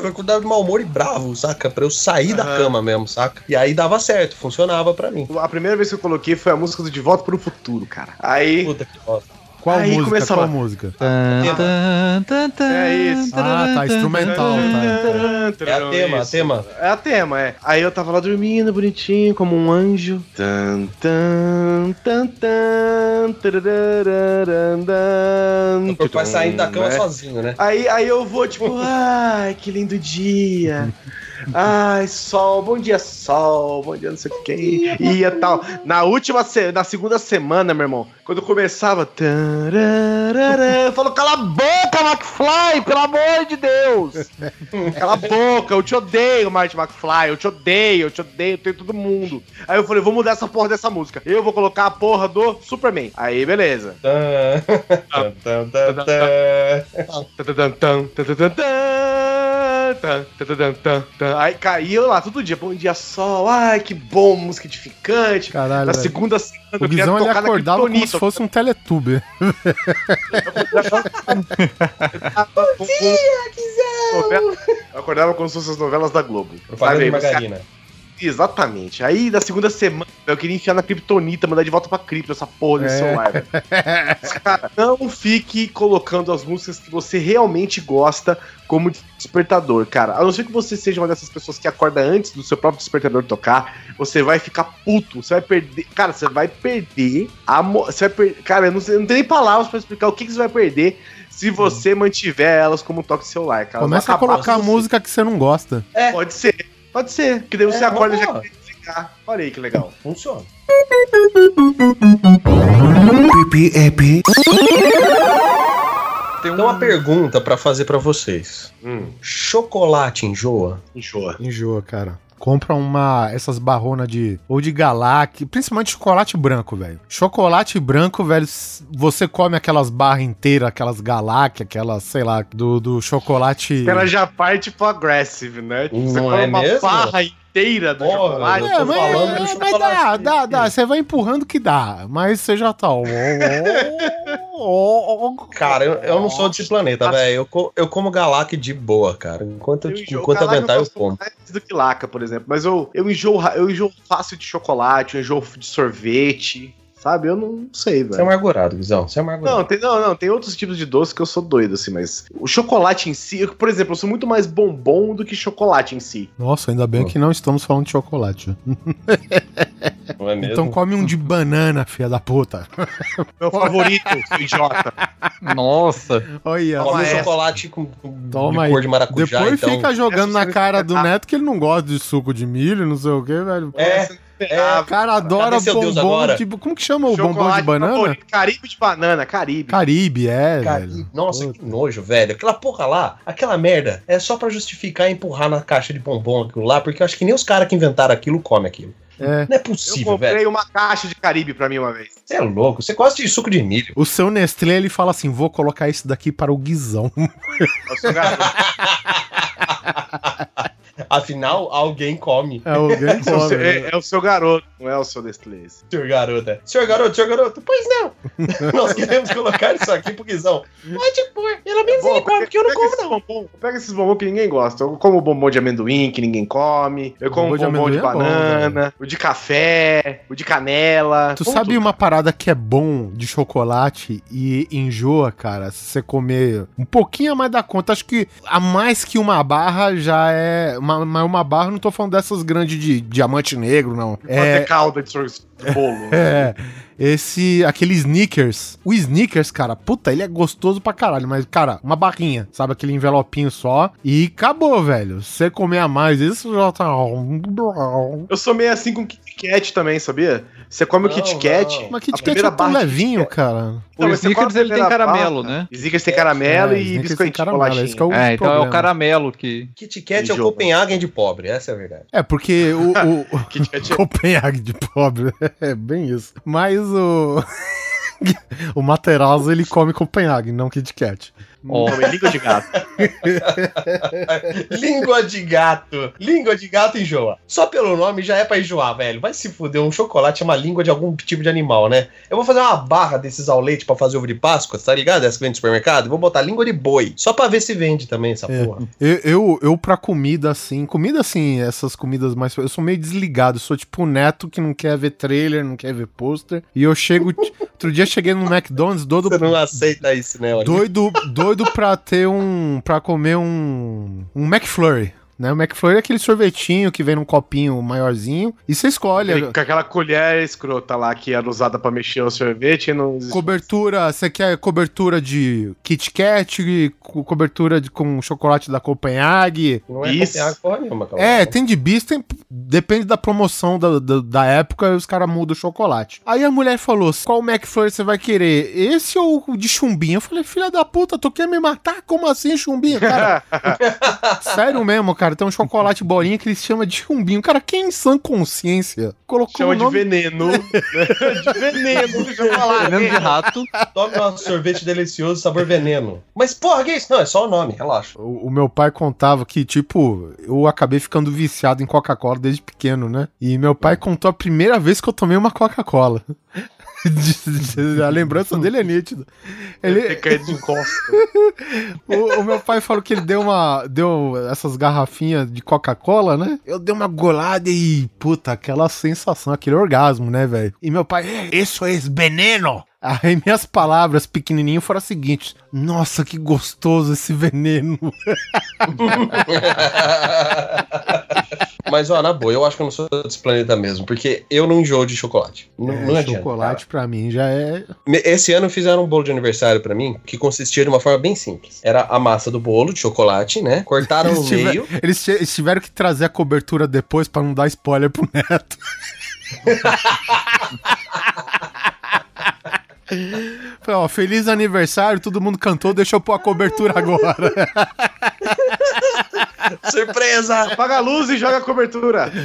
S2: Eu acordava de mau humor e bravo, saca? Pra eu sair da
S5: Aham.
S2: cama mesmo, saca? E aí dava certo, funcionava pra mim.
S5: A primeira vez que eu coloquei foi a música do De Volta pro Futuro, cara. Aí.
S2: Puta que bosta.
S3: Qual
S5: Aí
S3: música?
S5: começa
S3: Qual
S5: lá.
S3: música?
S5: É isso.
S3: Ah, tá, instrumental, tá.
S2: É a tema, a tema.
S5: É a tema, é. Aí eu tava lá dormindo, bonitinho, como um anjo. Tan, tan,
S2: vai saindo da cama
S5: né?
S2: sozinho, né?
S5: Aí, aí eu vou, tipo, ai, que lindo dia. Ai, sol, bom dia, sol, bom dia, não sei o que. E tal. Na última, na segunda semana, meu irmão, quando começava. tararara, Eu falo, cala a boca, McFly, pelo amor de Deus. Cala a boca, eu te odeio, Marty McFly, eu te odeio, eu te odeio, eu tenho todo mundo. Aí eu falei, vou mudar essa porra dessa música. Eu vou colocar a porra do Superman. Aí, beleza.
S2: Tan, tan, tan, tan.
S5: Aí caía lá todo dia. Bom dia, sol. Ai, que bom, música edificante.
S3: Caralho,
S5: Na segunda semana
S3: O Guizão ele acordava como se fosse um teletuber.
S5: Bom dia, Eu acordava como se fossem as novelas da Globo.
S2: Propaganda
S5: Sabe?
S2: de
S5: Você-
S2: margarina.
S5: Exatamente. Aí, na segunda semana, eu queria enfiar na Kryptonita, mandar de volta pra Krypto essa porra desse
S3: É.
S5: celular, Cara, não fique colocando as músicas que você realmente gosta como despertador, cara. A não ser que você seja uma dessas pessoas que acorda antes do seu próprio despertador tocar, você vai ficar puto, você vai perder. Cara, você vai perder a. mo- Você vai per... Cara, eu não, sei, não tem nem palavras pra explicar o que, que você vai perder se você mantiver elas como toque celular, cara.
S3: Começa a colocar música que você não gosta.
S5: Pode ser, pode ser. Porque daí você
S2: É,
S5: acorda e já quer desligar. Olha aí que legal.
S2: Funciona.
S1: Tem
S2: uma pergunta pra fazer pra vocês.
S5: Hum,
S2: Chocolate enjoa?
S5: enjoa.
S3: Enjoa, cara. Compra uma. Essas barronas de. Ou de galac. Principalmente chocolate branco, velho. Chocolate branco, velho. Você come aquelas barras inteiras, aquelas galac, aquelas, sei lá, do, do chocolate.
S5: Ela já parte pro aggressive, né? Tipo, você come
S2: é
S5: uma
S2: mesmo?
S5: barra inteira do
S2: Porra,
S5: chocolate.
S2: eu
S3: É,
S2: tô
S3: mas,
S2: falando do
S3: é, mas dá, dá, dá. Você vai empurrando que dá. Mas você já tá.
S2: Cara, eu, eu não sou desse planeta, velho. Eu, eu como galac de boa, cara. Enquanto,
S5: Eu enjoo.
S2: enquanto aguentar, eu
S5: gosto
S2: como.
S5: mais do que laca, por exemplo. Mas eu, eu, enjoo, eu enjoo fácil de chocolate, eu enjoo de sorvete. Sabe? Eu não sei,
S2: Você é
S5: velho.
S2: amargurado, Guizão. Você é amargurado.
S5: Não, tem, não, não, tem outros tipos de doce que eu sou doido, assim, mas o chocolate em si, eu, por exemplo, eu sou muito mais bombom do que chocolate em si.
S3: Nossa, ainda bem que não estamos falando de chocolate.
S2: Não é mesmo?
S3: Então come um de banana, filha da puta.
S5: Meu favorito, seu idiota.
S1: Nossa.
S3: Olha.
S2: Come um chocolate com, com
S3: Toma
S2: de cor
S3: aí.
S2: de maracujá,
S3: Depois
S2: então.
S3: fica jogando na
S5: Essa
S3: cara do neto que ele não gosta de suco de milho, não sei o que, velho.
S2: É,
S5: É,
S3: O cara adora
S2: Cadê seu Deus
S3: bombom,
S2: agora?
S3: tipo, como que chama o bombom de banana?
S5: favorito, Caribe de banana, Caribe.
S3: Caribe, é,
S2: Cara,
S3: velho.
S2: nossa, que nojo, velho. Aquela porra lá, aquela merda, é só pra justificar e empurrar na caixa de bombom aquilo lá, porque eu acho que nem os caras que inventaram aquilo comem aquilo.
S3: É.
S2: Não é
S5: Eu
S2: possível,
S5: comprei
S2: velho.
S5: uma caixa de Caribe pra mim uma vez.
S2: Você é louco. Você gosta de suco de milho.
S3: O seu Nestlé, ele fala assim, vou colocar isso daqui para o Guizão.
S5: Eu sou garoto.
S2: Afinal, alguém come.
S3: É o alguém
S5: É o,
S3: come,
S5: seu,
S3: né?
S5: é- é o seu garoto, não é o seu Nestlé.
S2: Senhor garota. Senhor garoto, senhor garoto. Pois não. Nós queremos colocar isso aqui pro Guizão. Pode pôr. Pelo menos ele come, porque eu não como, não.
S5: bombom- Pega esses bombons que ninguém gosta. Eu como bombom de amendoim que ninguém come. Eu como
S3: Bombom de
S5: bombom de,
S3: amendoim é bom,
S5: banana. o de café. O de canela.
S3: Tu sabe
S5: tudo.
S3: uma parada que é bom de chocolate e enjoa, cara? Se você comer um pouquinho a mais da conta, acho que a mais que uma barra já é. Uma, mas uma barra, não tô falando dessas grandes de diamante negro, não. É.
S5: calda de bolo.
S3: É. Esse. Aquele sneakers. O sneakers, cara, puta, ele é gostoso pra caralho. Mas, cara, uma barrinha, sabe? Aquele envelopinho só. E acabou, velho. Se você comer a mais, isso já tá.
S5: Eu sou meio assim com Kit Kat também, sabia? Você come o
S2: Não,
S5: Kit Kat.
S2: não.
S3: Mas Kit Kat é tão levinho, cara.
S5: Não,
S1: O Snickers ele tem caramelo, né?
S5: Snickers tem caramelo
S3: É,
S5: e biscoitinho
S3: caramelo, é o-
S1: É, então é
S3: problema.
S1: o caramelo que.
S2: Kit Kat é o. Copenhagen de pobre, essa é a verdade.
S3: É, porque o. o...
S5: Kit Kat é
S3: Copenhague de pobre. É bem isso. Mas o. o Materazzo ele come Copenhague, não Kit Kat.
S1: Ó,
S5: come língua de gato.
S2: Língua de gato. Língua de gato enjoa. Só pelo nome já é pra enjoar, velho. Vai se fuder. Um chocolate é uma língua de algum tipo de animal, né? Eu vou fazer uma barra desses ao leite pra fazer ovo de Páscoa, tá ligado? Essa que vem no supermercado. Vou botar língua de boi. Só pra ver se vende também essa
S3: É.
S2: porra.
S3: Eu, eu, eu, pra comida assim, comida assim, essas comidas mais. Eu sou meio desligado. Eu sou tipo o neto que não quer ver trailer, não quer ver pôster. E eu chego. Outro dia cheguei no McDonald's, doido.
S2: Você não aceita isso, né? Olha.
S3: Doido, doido pra ter um. pra comer um. Um McFlurry. Né? O McFlurry é aquele sorvetinho que vem num copinho maiorzinho. E você escolhe.
S5: Ele Com aquela colher escrota lá que era usada pra mexer o sorvete e não existe.
S3: Cobertura, você quer cobertura de Kit Kat, co- cobertura de, com chocolate da Copenhague.
S2: Não é
S5: Isso.
S2: Copenhagen porra nenhuma.
S3: É, tem de bis, tem, depende da promoção da, da, da época, os caras mudam o chocolate. Aí a mulher falou: qual McFlurry você vai querer? Esse ou o de chumbinho? Eu falei: filha da puta, tu quer me matar? Como assim, chumbinho? Cara, sério mesmo, cara, tem um chocolate bolinha que eles chamam de chumbinho. Cara, quem em sã consciência colocou
S5: Chama
S3: o
S5: de
S3: nome...
S5: veneno. de veneno de chocolate.
S1: veneno de rato.
S2: Tome um sorvete delicioso, sabor veneno. Mas porra, que é isso? Não, é só o nome, relaxa.
S3: O, o meu pai contava que, tipo, eu acabei ficando viciado em Coca-Cola desde pequeno, né? E meu pai contou a primeira vez que eu tomei uma Coca-Cola. a lembrança dele é nítida.
S5: Ele de encosta.
S3: o, o meu pai falou que ele deu uma. Deu essas garrafinhas de Coca-Cola, né? Eu dei uma golada e. Puta, aquela sensação, aquele orgasmo, né, velho? E meu pai, "É, isso é veneno! Aí minhas palavras pequenininho foram as seguintes: Nossa, que gostoso esse veneno.
S2: Mas, ó, na boa, eu acho que eu não sou desse planeta mesmo, porque eu não enjoo de chocolate. Não, não adianta.
S3: chocolate pra mim já é.
S2: Esse ano fizeram um bolo de aniversário pra mim que consistia de uma forma bem simples. Era a massa do bolo de chocolate, né? Cortaram
S3: Eles,
S2: no
S3: tiver-
S2: meio.
S3: eles eles tiveram que trazer a cobertura depois pra não dar spoiler pro neto. Falei, ó, feliz aniversário, todo mundo cantou, deixa eu pôr a cobertura agora.
S2: Surpresa!
S5: Apaga a luz e joga a cobertura.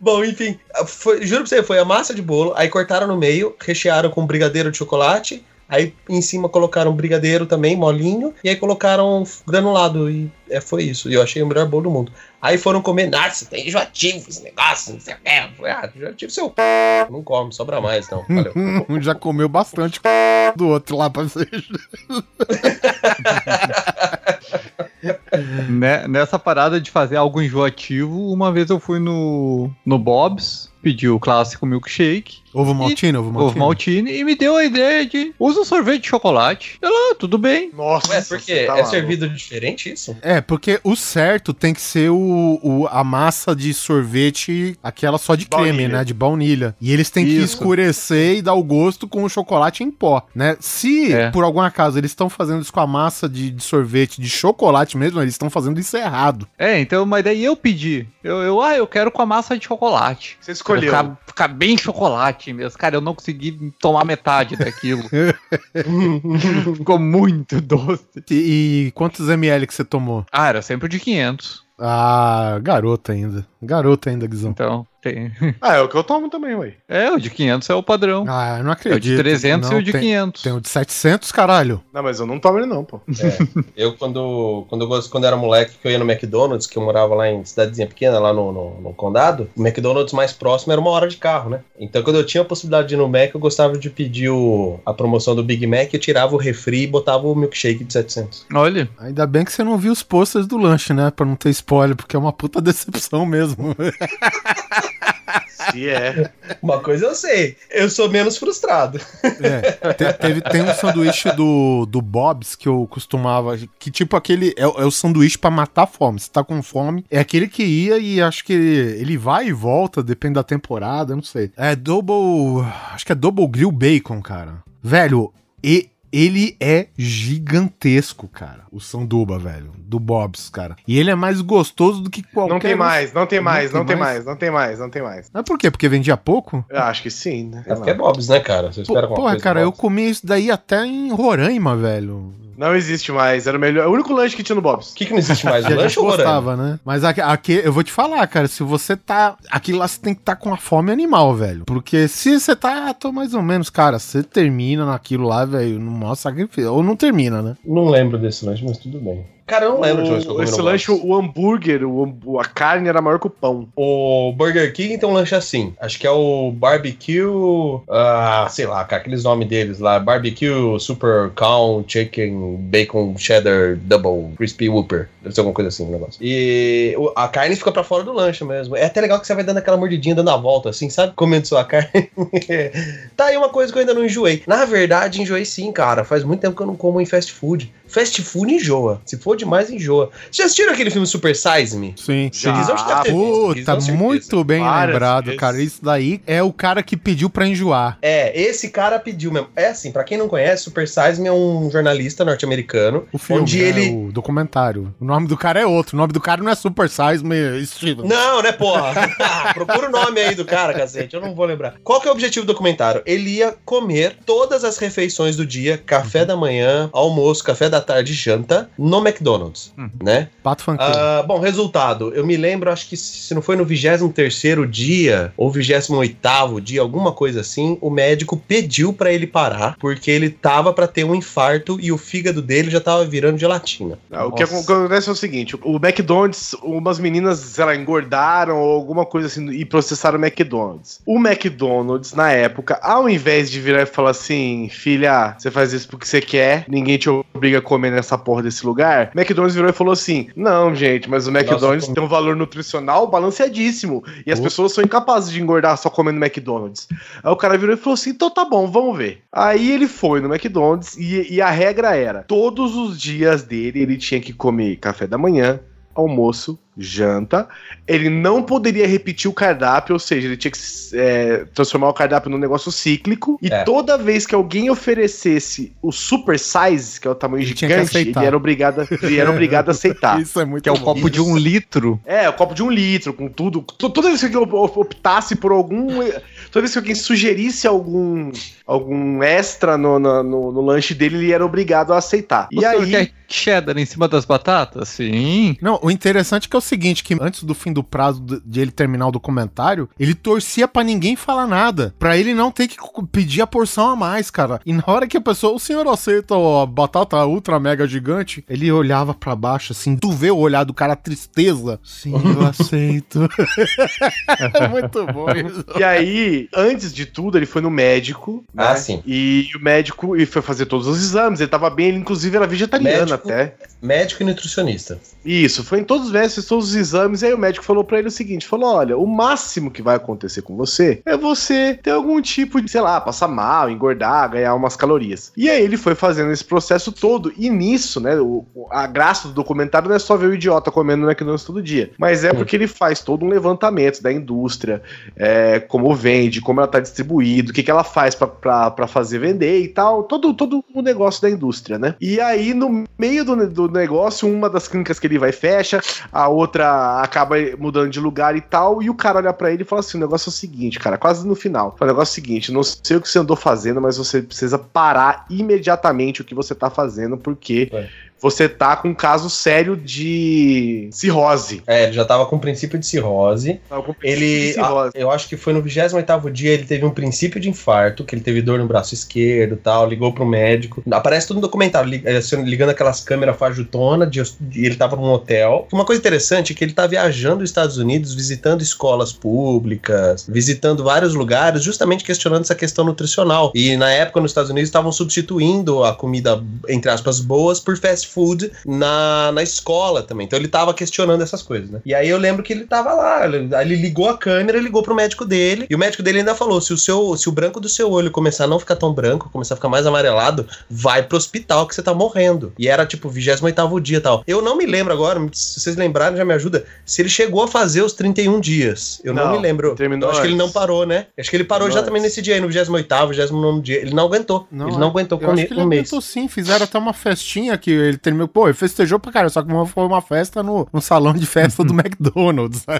S2: Bom, enfim, foi- juro pra você, foi a massa de bolo, aí cortaram no meio, rechearam com brigadeiro de chocolate, aí em cima colocaram brigadeiro também, molinho, e aí colocaram granulado, e é, foi isso. E eu achei o melhor bolo do mundo. Aí foram comer, nossa, tem enjoativo esse negócio, não sei o que. Eu falei, Ah, enjoativo seu p. Não come, sobra mais, não. Valeu.
S3: Um já comeu bastante do outro lá pra ser.
S1: Né- nessa parada de fazer algo enjoativo, uma vez eu fui no, no Bob's, pedi o clássico milkshake,
S3: Ovo maltino, ovo maltino.
S1: ovo maltine, e me deu a ideia de usa um sorvete de chocolate. Eu, ah, tudo bem.
S5: Nossa,
S2: Ué, porque
S5: você tá
S2: é
S5: maluco.
S2: servido diferente isso?
S3: É, porque o certo tem que ser o, o- a massa de sorvete, aquela só de creme,
S5: Baunilha.
S3: né? De baunilha. E eles têm que
S1: Isso.
S3: escurecer e dar o gosto com o chocolate em pó, né? Se,
S1: É.
S3: por algum acaso, eles estão fazendo isso com a massa de, de sorvete de chocolate mesmo, eles estão fazendo isso errado.
S1: É, então, mas daí eu pedi. Eu, eu, ah, eu quero com a massa de chocolate.
S5: Você escolheu.
S1: Ficar, ficar bem chocolate mesmo. Cara, eu não consegui tomar metade daquilo. Ficou muito doce.
S3: E, e quantos ml que você tomou?
S1: Ah, era sempre de 500.
S3: Ah, garota ainda. Garoto ainda, Guizão.
S1: Então, tem.
S5: Ah, é o que eu tomo também, ué.
S1: É, o de 500 é o padrão.
S3: Ah, eu não
S1: é o
S3: acredito.
S1: de 300
S3: Não,
S1: e o de
S3: tem,
S1: 500.
S3: Tem o de 700, caralho.
S5: Não, mas eu não tomo ele não, pô.
S2: É. Eu, quando, quando, eu, quando era moleque, que eu ia no McDonald's, que eu morava lá em cidadezinha pequena, lá no, no, no condado, o McDonald's mais próximo era uma hora de carro, né? Então, quando eu tinha a possibilidade de ir no Mac, eu gostava de pedir o, a promoção do Big Mac, eu tirava o refri e botava o milkshake de 700.
S1: Olha,
S3: Ainda bem que você não viu os posters do lanche, né? Pra não ter spoiler, porque é uma puta decepção mesmo.
S5: Se é.
S2: Uma coisa eu sei, eu sou menos frustrado.
S3: É, te- teve, tem um sanduíche do, do Bob's que eu costumava. Que tipo aquele. É, o- é o sanduíche pra matar a fome. Você tá com fome. É aquele que ia e acho que ele, ele vai e volta, depende da temporada, não sei. É Double. Acho que é Double Grill Bacon, cara. Velho, e. Ele é gigantesco, cara. O sanduba, velho. Do Bob's, cara. E ele é mais gostoso do que qualquer.
S5: Não tem mais, não tem
S3: Não
S5: mais,
S3: tem
S5: não tem
S3: mais?
S5: não tem mais, não tem mais.
S3: Mas por quê? Porque vendia pouco?
S5: Eu acho que sim, né?
S2: É porque é Bob's, né, cara? Você
S3: Pô,
S2: espera
S3: porra,
S2: coisa
S3: cara, eu
S2: Bob's?
S3: comi isso daí até em Roraima, velho.
S5: Não existe mais, era o melhor. É o único lanche que tinha no Bob's.
S2: O que, que não existe mais? O lanche ou
S3: gostava, né? Mas aqui, aqui, eu vou te falar, cara, se você tá. Aquilo lá você tem que estar com a fome animal, velho. Porque se você tá, ah, tô mais ou menos, cara, você termina naquilo lá, velho, no maior sacrifício. Ou não termina, né?
S2: Não lembro desse lanche, mas tudo bem. Cara, eu não lembro de onde eu comi
S5: Esse
S2: no
S5: lanche, o hambúrguer, o a carne era maior que o pão.
S2: O Burger King tem um lanche assim. Acho que é o Barbecue. Ah, sei lá, cara, aqueles nomes deles lá. Barbecue Super Count Chicken Bacon Cheddar Double Crispy Whooper. Deve ser alguma coisa assim o negócio. E o- a carne fica pra fora do lanche mesmo. É até legal que você vai dando aquela mordidinha, dando a volta, assim, sabe? Comendo sua carne. tá aí uma coisa que eu ainda não enjoei. Na verdade, enjoei sim, cara. Faz muito tempo que eu não como em fast food. Fast food enjoa. Se for demais, enjoa. Vocês já assistiram aquele filme Super Size Me?
S3: Sim.
S5: Já.
S2: Guizão já visto,
S3: Puta,
S2: Guizão, certeza.
S3: muito bem
S5: Várias
S3: lembrado,
S5: vezes.
S3: cara. Isso daí é o cara que pediu pra enjoar.
S2: É, esse cara pediu mesmo. É assim, pra quem não conhece, Super Size Me é um jornalista norte-americano.
S3: O filme,
S2: Onde
S3: né,
S2: ele-
S3: o documentário. O nome do cara é outro. O nome do cara não é Super Size Me Steven.
S2: Não, né, porra? Procura o nome aí do cara, cacete. Eu não vou lembrar. Qual que é o objetivo do documentário? Ele ia comer todas as refeições do dia, café da manhã, almoço, café da tarde, janta, no McDonald's, né?
S3: Pato.
S2: Ah, bom, resultado. Eu me lembro, acho que se não foi no 23º dia ou 28º dia, alguma coisa assim, o médico pediu pra ele parar, porque ele tava pra ter um infarto e o fígado dele já tava virando gelatina.
S5: Ah, O que acontece é o seguinte: o McDonald's, umas meninas, sei lá, engordaram ou alguma coisa assim e processaram o McDonald's. O McDonald's, na época, ao invés de virar e falar assim, filha, você faz isso porque você quer, ninguém te obriga a comer nessa porra desse lugar, McDonald's virou e falou assim: não, gente, mas o McDonald's
S2: como-
S5: tem um valor nutricional balanceadíssimo e as
S3: Oh.
S5: pessoas são incapazes de engordar só comendo McDonald's. Aí o cara virou e falou assim: então tá bom, vamos ver. Aí ele foi no McDonald's e, e a regra era: todos os dias dele ele tinha que comer café da manhã, almoço, janta. Ele não poderia repetir o cardápio, ou seja, ele tinha que é, transformar o cardápio num negócio cíclico. E
S2: É.
S5: toda vez que alguém oferecesse o super size, que é o tamanho
S3: Ele
S5: gigante, ele era obrigado, ele era obrigado a aceitar.
S3: Isso é muito
S1: que é o
S3: bom.
S1: copo de um litro.
S5: É, o copo de um litro, com tudo. Toda vez que eu optasse por algum. Toda vez que alguém sugerisse algum, algum extra no, no, no- no lanche dele, ele era obrigado a aceitar. E
S1: o senhor
S5: aí.
S1: quer cheddar em cima das batatas? Sim.
S3: Não, o interessante é que o seguinte, que antes do fim do prazo de ele terminar o documentário, ele torcia pra ninguém falar nada, Pra ele não ter que pedir a porção a mais, cara. E na hora que a pessoa, o senhor aceita a batata ultra mega gigante, ele olhava pra baixo assim, tu vê o olhar do cara a tristeza. Sim, eu aceito. é muito bom isso.
S5: E aí, antes de tudo, ele foi no médico. né?
S2: Ah, sim.
S5: E o médico e foi fazer todos os exames. Ele tava bem, ele inclusive era vegetariano
S2: Médico.
S5: até.
S2: Médico e nutricionista.
S5: Isso, foi em todos os vestes, todos os exames, e aí o médico falou pra ele o seguinte: falou: olha, o máximo que vai acontecer com você é você ter algum tipo de, sei lá, passar mal, engordar, ganhar umas calorias. E aí ele foi fazendo esse processo todo, e nisso, né, o, a graça do documentário não é só ver o idiota comendo McDonald's todo dia, mas é porque ele faz todo um levantamento da indústria, é, como vende, como ela tá distribuída, o que, que ela faz pra fazer vender e tal, todo, todo o negócio da indústria, né? E aí, no meio do, do negócio, uma das clínicas que ele vai fecha, a outra acaba mudando de lugar e tal, e o cara olha pra ele e fala assim: o negócio é o seguinte, cara, quase no final. O negócio é o seguinte: não sei o que você andou fazendo, mas você precisa parar imediatamente o que você tá fazendo, porque
S2: É.
S5: você tá com um caso sério de cirrose.
S2: É, ele já tava com princípio de cirrose.
S5: Princípio
S2: Ele,
S5: de cirrose.
S2: ah, eu acho que foi no 28º dia, ele teve um princípio de infarto, que ele teve dor no braço esquerdo e tal, ligou pro médico. Aparece tudo no documentário, eh, ligando aquelas câmeras fajutona, de- ele tava num hotel. Uma coisa interessante é que ele tá viajando os Estados Unidos, visitando escolas públicas, visitando vários lugares, justamente questionando essa questão nutricional. E na época, nos Estados Unidos, estavam substituindo a comida, entre aspas, boas por fast food na, na escola também. Então ele tava questionando essas coisas, né? E aí eu lembro que ele tava lá, ele, ele ligou a câmera, ligou pro médico dele, e o médico dele ainda falou: se o seu, se o branco do seu olho começar a não ficar tão branco, começar a ficar mais amarelado, vai pro hospital que você tá morrendo. E era tipo 28 dia e tal. Eu não me lembro agora, se vocês lembrarem, já me ajuda, se ele chegou a fazer os 31 dias. Eu não,
S5: Não,
S2: me lembro.
S5: terminou
S2: Eu acho que ele não parou, né? Acho que ele parou
S5: Terminou
S2: exatamente
S5: antes.
S2: nesse dia aí, no 28, 29 dia. Ele não aguentou. ele não
S3: é.
S2: aguentou com
S3: acho
S2: um
S3: que ele
S2: mês.
S3: aguentou sim, fizeram até uma festinha que ele terminou. Pô, ele festejou pra caralho, só que foi uma festa no, no salão de festa do McDonald's.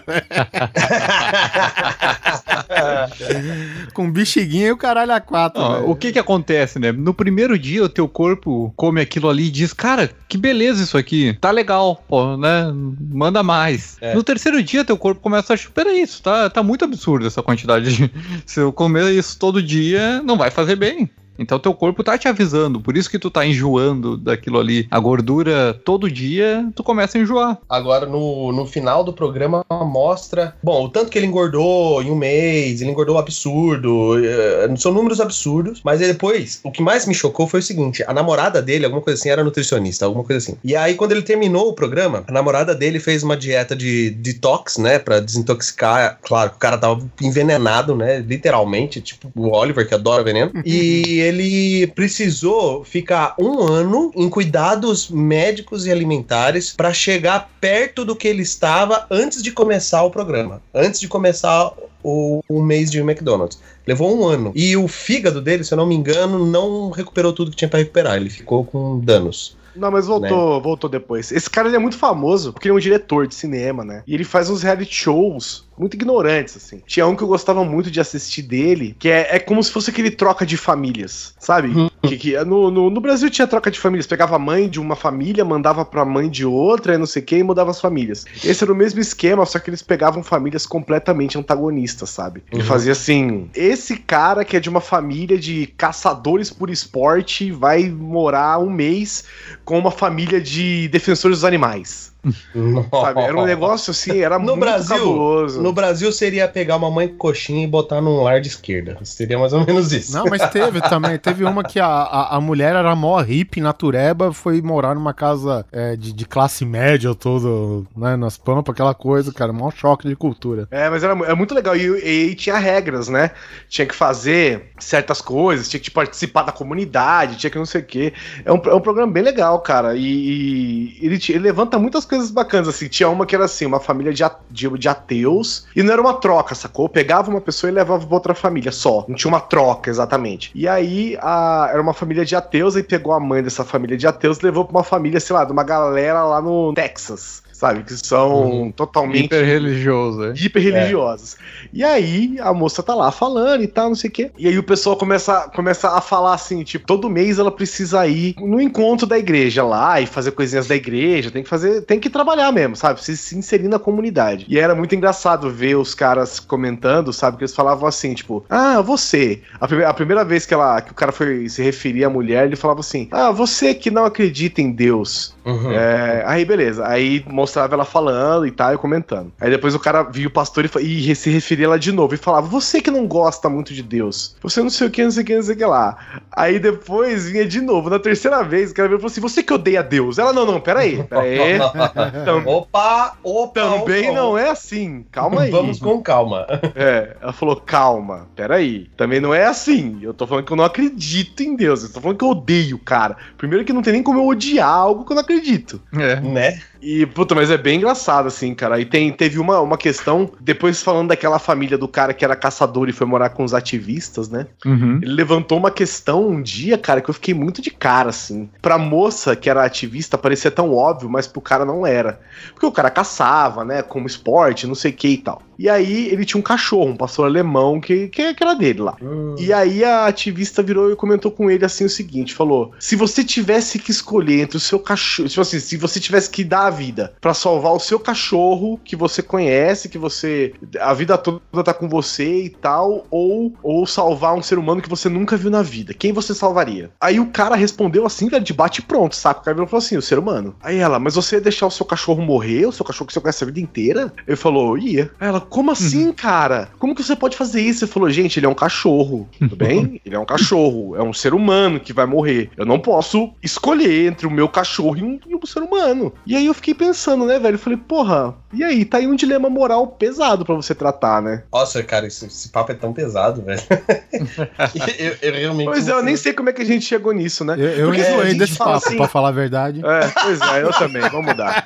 S3: Com bexiguinha e o caralho a quatro.
S1: Ó, o que que acontece, né? No primeiro dia, o teu corpo come aquilo ali e diz, cara, que beleza isso aqui. Tá legal, pô, né? Manda mais.
S2: É.
S1: No terceiro dia, teu corpo começa a achar, peraí, isso tá, tá muito absurdo essa quantidade. De... Se eu comer isso todo dia, não vai fazer bem. Então teu corpo tá te avisando, por isso que tu tá enjoando daquilo ali. A gordura todo dia, tu começa a enjoar.
S2: Agora, no, no final do programa, mostra. Bom, o tanto que ele engordou em um mês, ele engordou absurdo. eh, são números absurdos. Mas aí depois, o que mais me chocou foi o seguinte: a namorada dele, alguma coisa assim, era nutricionista, alguma coisa assim. E aí, quando ele terminou o programa, a namorada dele fez uma dieta de detox, né? Pra desintoxicar. Claro que o cara tava envenenado, né? Literalmente, tipo o Oliver, que adora veneno. e ele precisou ficar um ano em cuidados médicos e alimentares para chegar perto do que ele estava antes de começar o programa, antes de começar o, o mês de McDonald's. Levou um ano. E o fígado dele, se eu não me engano, não recuperou tudo que tinha para recuperar. Ele ficou com danos.
S5: Não, mas voltou, voltou depois. Esse cara ele é muito famoso porque ele é um diretor de cinema, né? E ele faz uns reality shows muito ignorantes, assim. Tinha um que eu gostava muito de assistir dele, que é, é como se fosse aquele troca de famílias, sabe? Que, que no, no, no Brasil tinha troca de famílias. Pegava a mãe de uma família, mandava pra mãe de outra, e não sei o que, e mudava as famílias. Esse era o mesmo esquema, só que eles pegavam famílias completamente antagonistas, sabe? Ele
S2: Uhum.
S5: fazia assim: esse cara que é de uma família de caçadores por esporte vai morar um mês com uma família de defensores dos animais. Sabe? Era um negócio assim, era
S2: No
S5: muito
S2: Brasil,
S5: cabuloso.
S2: No Brasil seria pegar uma mãe coxinha e botar num lar de esquerda. Seria mais ou menos isso.
S3: Não, mas teve também. Teve uma que a, a, a mulher era mó hippie, natureba, foi morar numa casa é, de, de classe média todo, né, nas pampas, aquela coisa, cara, mó choque de cultura.
S5: É, mas era, mu- é muito legal. E, e tinha regras, né? Tinha que fazer certas coisas, tinha que participar da comunidade, tinha que não sei o quê. É um, é um programa bem legal, cara. E, e ele, te- ele levanta muitas coisas bacanas, assim. Tinha uma que era assim, uma família de, de, de ateus. E não era uma troca, sacou? Pegava uma pessoa e levava pra outra família só. Não tinha uma troca, exatamente. E aí, a- era uma família de ateus, e pegou a mãe dessa família de ateus e levou pra uma família, sei lá, de uma galera lá no Texas. Sabe? Que são totalmente
S1: Hiper religioso, é.
S5: hiper religiosos. E aí a moça tá lá falando e tal, não sei o quê. E aí o pessoal começa, começa a falar assim, tipo, todo mês ela precisa ir no encontro da igreja lá e fazer coisinhas da igreja, tem que fazer, tem que trabalhar mesmo, sabe? Se, se inserir na comunidade. E era muito engraçado ver os caras comentando, sabe? Que eles falavam assim, tipo, ah, você. A, prime- a primeira vez que, ela, que o cara foi se referir à mulher, ele falava assim, ah, você que não acredita em Deus.
S2: Uhum.
S5: É, aí beleza, aí mostrava ela falando e tal, e comentando. Aí depois o cara via o pastor e, e se referia ela de novo e falava: Você que não gosta muito de Deus, você não sei o que, não sei o que, não sei o que lá. Aí depois vinha de novo, na terceira vez, o cara veio e falou assim: Você que odeia Deus? Ela, não, não, peraí, peraí. Tam-
S2: opa, opa.
S5: Também não é assim, calma aí.
S2: Vamos com calma.
S5: É, ela falou, calma, peraí. Também não é assim. Eu tô falando que eu não acredito em Deus. Eu tô falando que eu odeio, cara. Primeiro que não tem nem como eu odiar algo que eu não acredito.
S1: É.
S2: Né?
S5: E, puta, mas é bem engraçado, assim, cara. E tem, teve uma, uma questão, depois falando daquela família do cara que era caçador e foi morar com os ativistas, né?
S1: Uhum.
S5: Ele levantou uma questão um dia, cara, que eu fiquei muito de cara, assim. Pra moça que era ativista parecia tão óbvio, mas pro cara não era. Porque o cara caçava, né? Como esporte, não sei o que e tal. E aí ele tinha um cachorro, um pastor alemão, que, que, que era dele lá. E aí a ativista virou e comentou com ele assim o seguinte: falou: se você tivesse que escolher entre o seu cachorro, tipo assim, se você tivesse que dar a vida pra salvar o seu cachorro que você conhece, que você a vida toda tá com você e tal, ou, ou salvar um ser humano que você nunca viu na vida, quem você salvaria? Aí o cara respondeu assim, velho, de bate e pronto, saca? O cara virou e falou assim: o ser humano. Aí ela, mas você ia deixar o seu cachorro morrer, o seu cachorro que você conhece a vida inteira? Ele falou, ia. Aí ela, como assim, cara? Como que você pode fazer isso? Ele falou, gente, ele é um cachorro, tudo bem? Ele é um cachorro, é um ser humano que vai morrer. Eu não posso escolher entre o meu cachorro e um, e um ser humano. E aí eu fiquei pensando, né, velho? Eu falei, porra, e aí? Tá aí um dilema moral pesado pra você tratar, né?
S2: Nossa, cara, esse, esse papo é tão pesado, velho. eu, eu realmente.
S5: Pois é, eu nem sei como é que a gente chegou nisso, né?
S3: Eu, eu
S5: Porque gente
S3: desse
S5: fala
S3: papo,
S5: assim-
S3: pra falar a verdade.
S5: É, pois é, eu também, vamos mudar.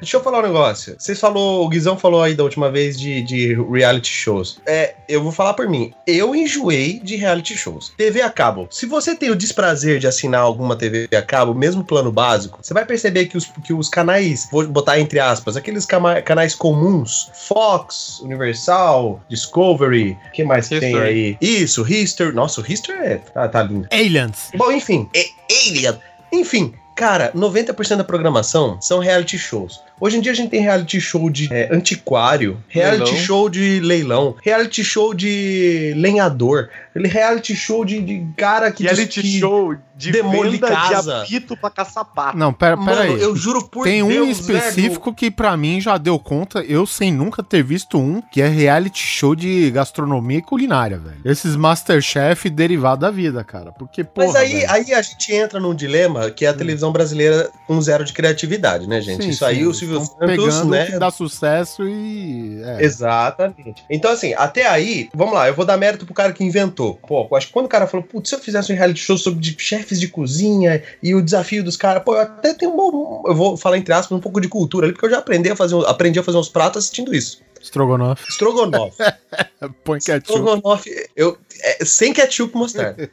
S2: Deixa eu falar um negócio. Vocês falou, o Guizão falou aí da última vez de, de reality shows. É, eu vou falar por mim. Eu enjoei de reality shows. TV a cabo. Se você tem o desprazer de assinar alguma TV a cabo, mesmo plano básico, você vai perceber que os, que os canais, vou botar entre aspas, aqueles canais comuns, Fox, Universal, Discovery, o que mais que tem
S1: History.
S2: aí? Isso, History. Nossa, o History é, tá, tá lindo.
S3: Aliens.
S2: Bom, enfim, é Alien. Enfim, cara, 90% da programação são reality shows. Hoje em dia a gente tem reality show de é, antiquário, reality
S1: Leilão.
S2: show de leilão, reality show de lenhador, reality show de, de cara que
S5: Reality
S2: diz que-
S5: show de
S2: demole
S5: venda
S2: casa.
S5: de apito pra caçar pato.
S3: Não, pera,
S2: Mano,
S3: pera aí.
S2: eu juro por
S3: Tem um
S2: Deus,
S3: específico que pra mim já deu conta, eu sem nunca ter visto um, que é reality show de gastronomia e culinária, velho. Esses Masterchef derivado da vida, cara. Porque, porra,
S2: Mas aí,
S3: velho.
S2: aí a gente entra num dilema que é a televisão brasileira com zero de criatividade, né, gente?
S3: Sim,
S2: Isso aí
S3: sim,
S2: o Silvio Santos,
S3: pegando
S2: né?
S3: que dá sucesso e... é.
S2: Exatamente. Então, assim, até aí, vamos lá, eu vou dar mérito pro cara que inventou. Pô, eu acho que quando o cara falou, putz, se eu fizesse um reality show sobre de- chefes de cozinha e o desafio dos caras, pô, eu até tenho um bom. Eu vou falar entre aspas um pouco de cultura ali, porque eu já aprendi a fazer, aprendi a fazer uns pratos assistindo isso.
S3: Strogonoff.
S2: Estrogonofe.
S3: Põe ketchup.
S2: Estrogonofe, eu, é, sem ketchup mostarda.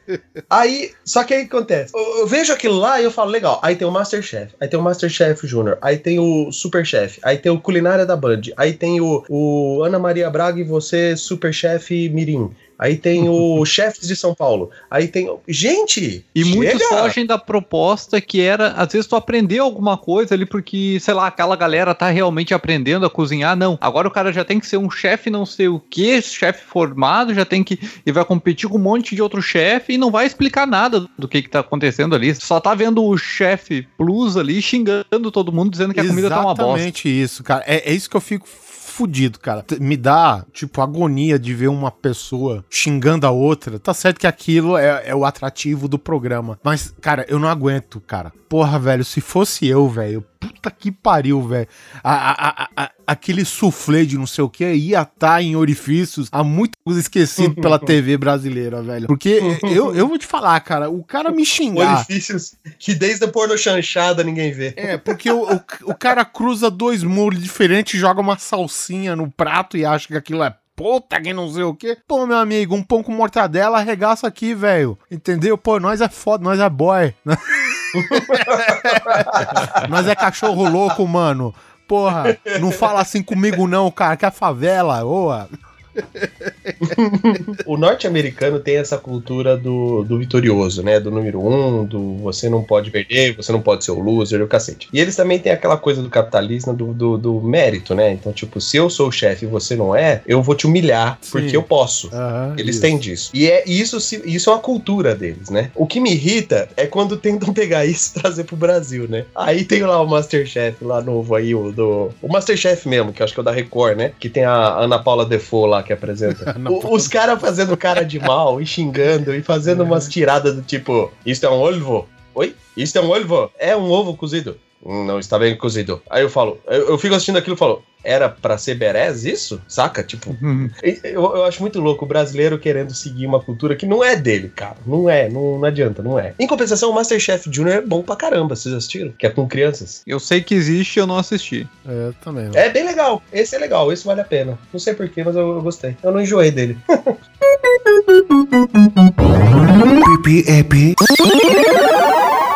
S2: aí, só que aí o que acontece? Eu, eu vejo aquilo lá e eu falo, legal, aí tem o Masterchef, aí tem o Masterchef Júnior, aí tem o Superchef, aí tem o Culinária da Band, aí tem o, o Ana Maria Braga e você, Superchef Mirim. Aí tem o Chefes de São Paulo. Aí tem. Gente!
S1: E muitos
S2: chega!
S1: fogem da proposta que era, às vezes, tu aprender alguma coisa ali, porque, sei lá, aquela galera tá realmente aprendendo a cozinhar. Não. Agora o cara já tem que ser um chefe não sei o que, chefe formado, já tem que. E vai competir com um monte de outro chefe e não vai explicar nada do que que tá acontecendo ali. Só tá vendo o chefe plus ali xingando todo mundo, dizendo que a comida tá uma bosta.
S3: Exatamente isso, cara. É, é isso que eu fico fudido, cara. Me dá, tipo, agonia de ver uma pessoa xingando a outra. Tá certo que aquilo é, é o atrativo do programa. Mas, cara, eu não aguento, cara. Porra, velho, se fosse eu, velho. Puta que pariu, velho. Aquele soufflé de não sei o que ia estar em orifícios há muito esquecido pela TV brasileira, velho. Porque eu, eu vou te falar, cara, o cara me xingar.
S2: Orifícios que desde a porno chanchada ninguém vê.
S3: É, porque o, o, o cara cruza dois molhos diferentes, joga uma salsinha no prato e acha que aquilo é puta que não sei o quê. Pô, meu amigo, um pão com mortadela arregaça aqui, velho. Entendeu? Pô, nós é foda, nós é boy. nós é cachorro louco, mano. Porra, não fala assim comigo não, cara, que é favela, oa.
S2: O norte-americano tem essa cultura do, do vitorioso, né? Do número um, do você não pode perder, você não pode ser o loser, o cacete. E eles também têm aquela coisa do capitalismo, do, do, do mérito, né? Então, tipo, se eu sou o chefe e você não é, eu vou te humilhar,
S3: Sim.
S2: porque eu posso.
S3: Aham,
S2: Eles
S3: isso.
S2: têm disso. E é isso, isso é uma cultura deles, né? O que me irrita é quando tentam pegar isso e trazer pro Brasil, né? Aí tem lá o Masterchef lá novo aí, o do. O Masterchef mesmo, que eu acho que é o da Record, né? Que tem a Ana Paula Defoe lá que apresenta. O- os caras fazendo cara de mal e xingando e fazendo umas tiradas do tipo: Isto é um ovo? Oi? Isto é um ovo? É um ovo cozido. "Hum, Não está bem cozido. Aí eu falo, eu, eu fico assistindo aquilo e falo, era pra ser berés isso? Saca? Tipo, e- Eu, eu acho muito louco o brasileiro querendo seguir uma cultura que não é dele, cara. Não é, não, não adianta, não é. Em compensação, o Masterchef Junior é bom pra caramba, vocês assistiram? Que é com crianças.
S1: Eu sei que existe eu não assisti.
S3: É, eu também.
S2: É bem legal, esse é legal, esse vale a pena. Não sei porquê, mas eu, eu gostei. Eu não enjoei dele.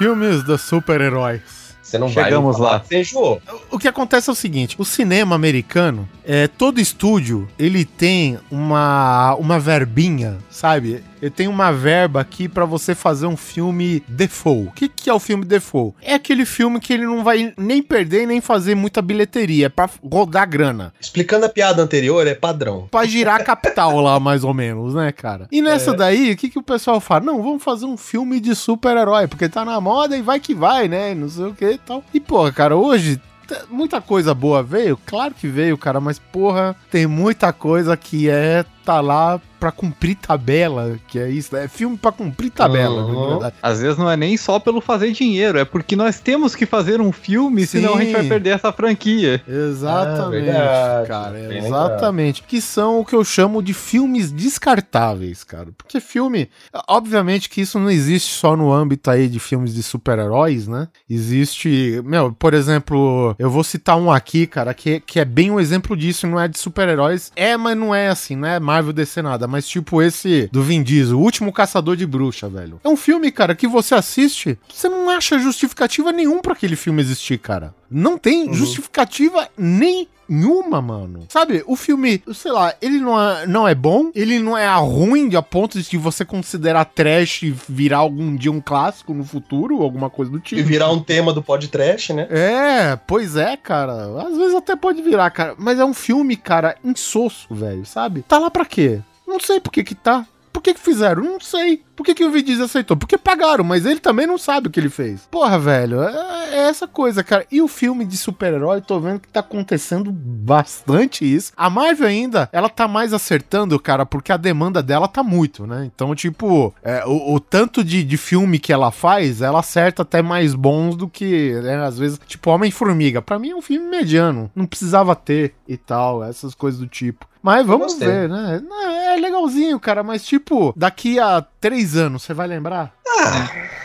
S3: Filmes dos super-heróis.
S2: Você não vai
S1: Chegamos
S2: falar
S1: lá.
S2: enjoou.
S3: O que acontece é o seguinte: o cinema americano, é, todo estúdio, ele tem uma, uma verbinha, sabe? Ele tem uma verba aqui pra você fazer um filme default. O que, que é o filme default? É aquele filme que ele não vai nem perder nem fazer muita bilheteria, é pra rodar grana.
S2: Explicando a piada anterior, é padrão.
S3: Pra girar a capital lá, mais ou menos, né, cara? E nessa daí, o que, que o pessoal fala? Não, vamos fazer um filme de super-herói, porque tá na moda e vai que vai, né? Não sei o que e tal. E, porra, cara, hoje. Muita coisa boa veio, claro que veio, cara, mas porra, tem muita coisa que é tá lá pra cumprir tabela, que é isso, é filme pra cumprir tabela,
S2: Uhum.
S3: na verdade.
S1: Às vezes não é nem só pelo fazer dinheiro, é porque nós temos que fazer um filme, senão a gente vai
S3: Sim.
S1: perder essa franquia.
S3: Exatamente,
S2: Ah,
S3: cara,
S2: bem
S3: exatamente. Que são o que eu chamo de filmes descartáveis, cara. Porque filme, obviamente que isso não existe só no âmbito aí de filmes de super-heróis, né? Existe, meu, por exemplo, eu vou citar um aqui, cara, que, que é bem um exemplo disso, não é de super-heróis. É, mas não é assim, né? Marvel DC nada, mas tipo esse do Vin Diesel, o último caçador de bruxa, velho. É um filme, cara, que você assiste, você não acha justificativa nenhum pra aquele filme existir, cara. Não tem justificativa nenhuma, mano. Sabe, o filme, sei lá, ele não é, não é bom, ele não é ruim de a ponto de você considerar trash e virar algum dia um clássico no futuro, alguma coisa do tipo.
S2: E virar um tema do podcast, né?
S3: É, pois é, cara. Às vezes até pode virar, cara. Mas é um filme, cara, insosso, velho, sabe? Tá lá pra quê? Não sei por que que tá. Por que que fizeram? Não sei. Por que que o Vin Diesel aceitou? Porque pagaram, mas ele também não sabe o que ele fez. Porra, velho, é, é essa coisa, cara. E o filme de super-herói, tô vendo que tá acontecendo bastante isso. A Marvel ainda, ela tá mais acertando, cara, porque a demanda dela tá muito, né? Então, tipo, é, o, o tanto de, de filme que ela faz, ela acerta até mais bons do que, né, às vezes, tipo, Homem-Formiga. Pra mim é um filme mediano. Não precisava ter e tal, essas coisas do tipo. Mas vamos ver, né? É legalzinho, cara, mas tipo, daqui a três anos, você vai lembrar?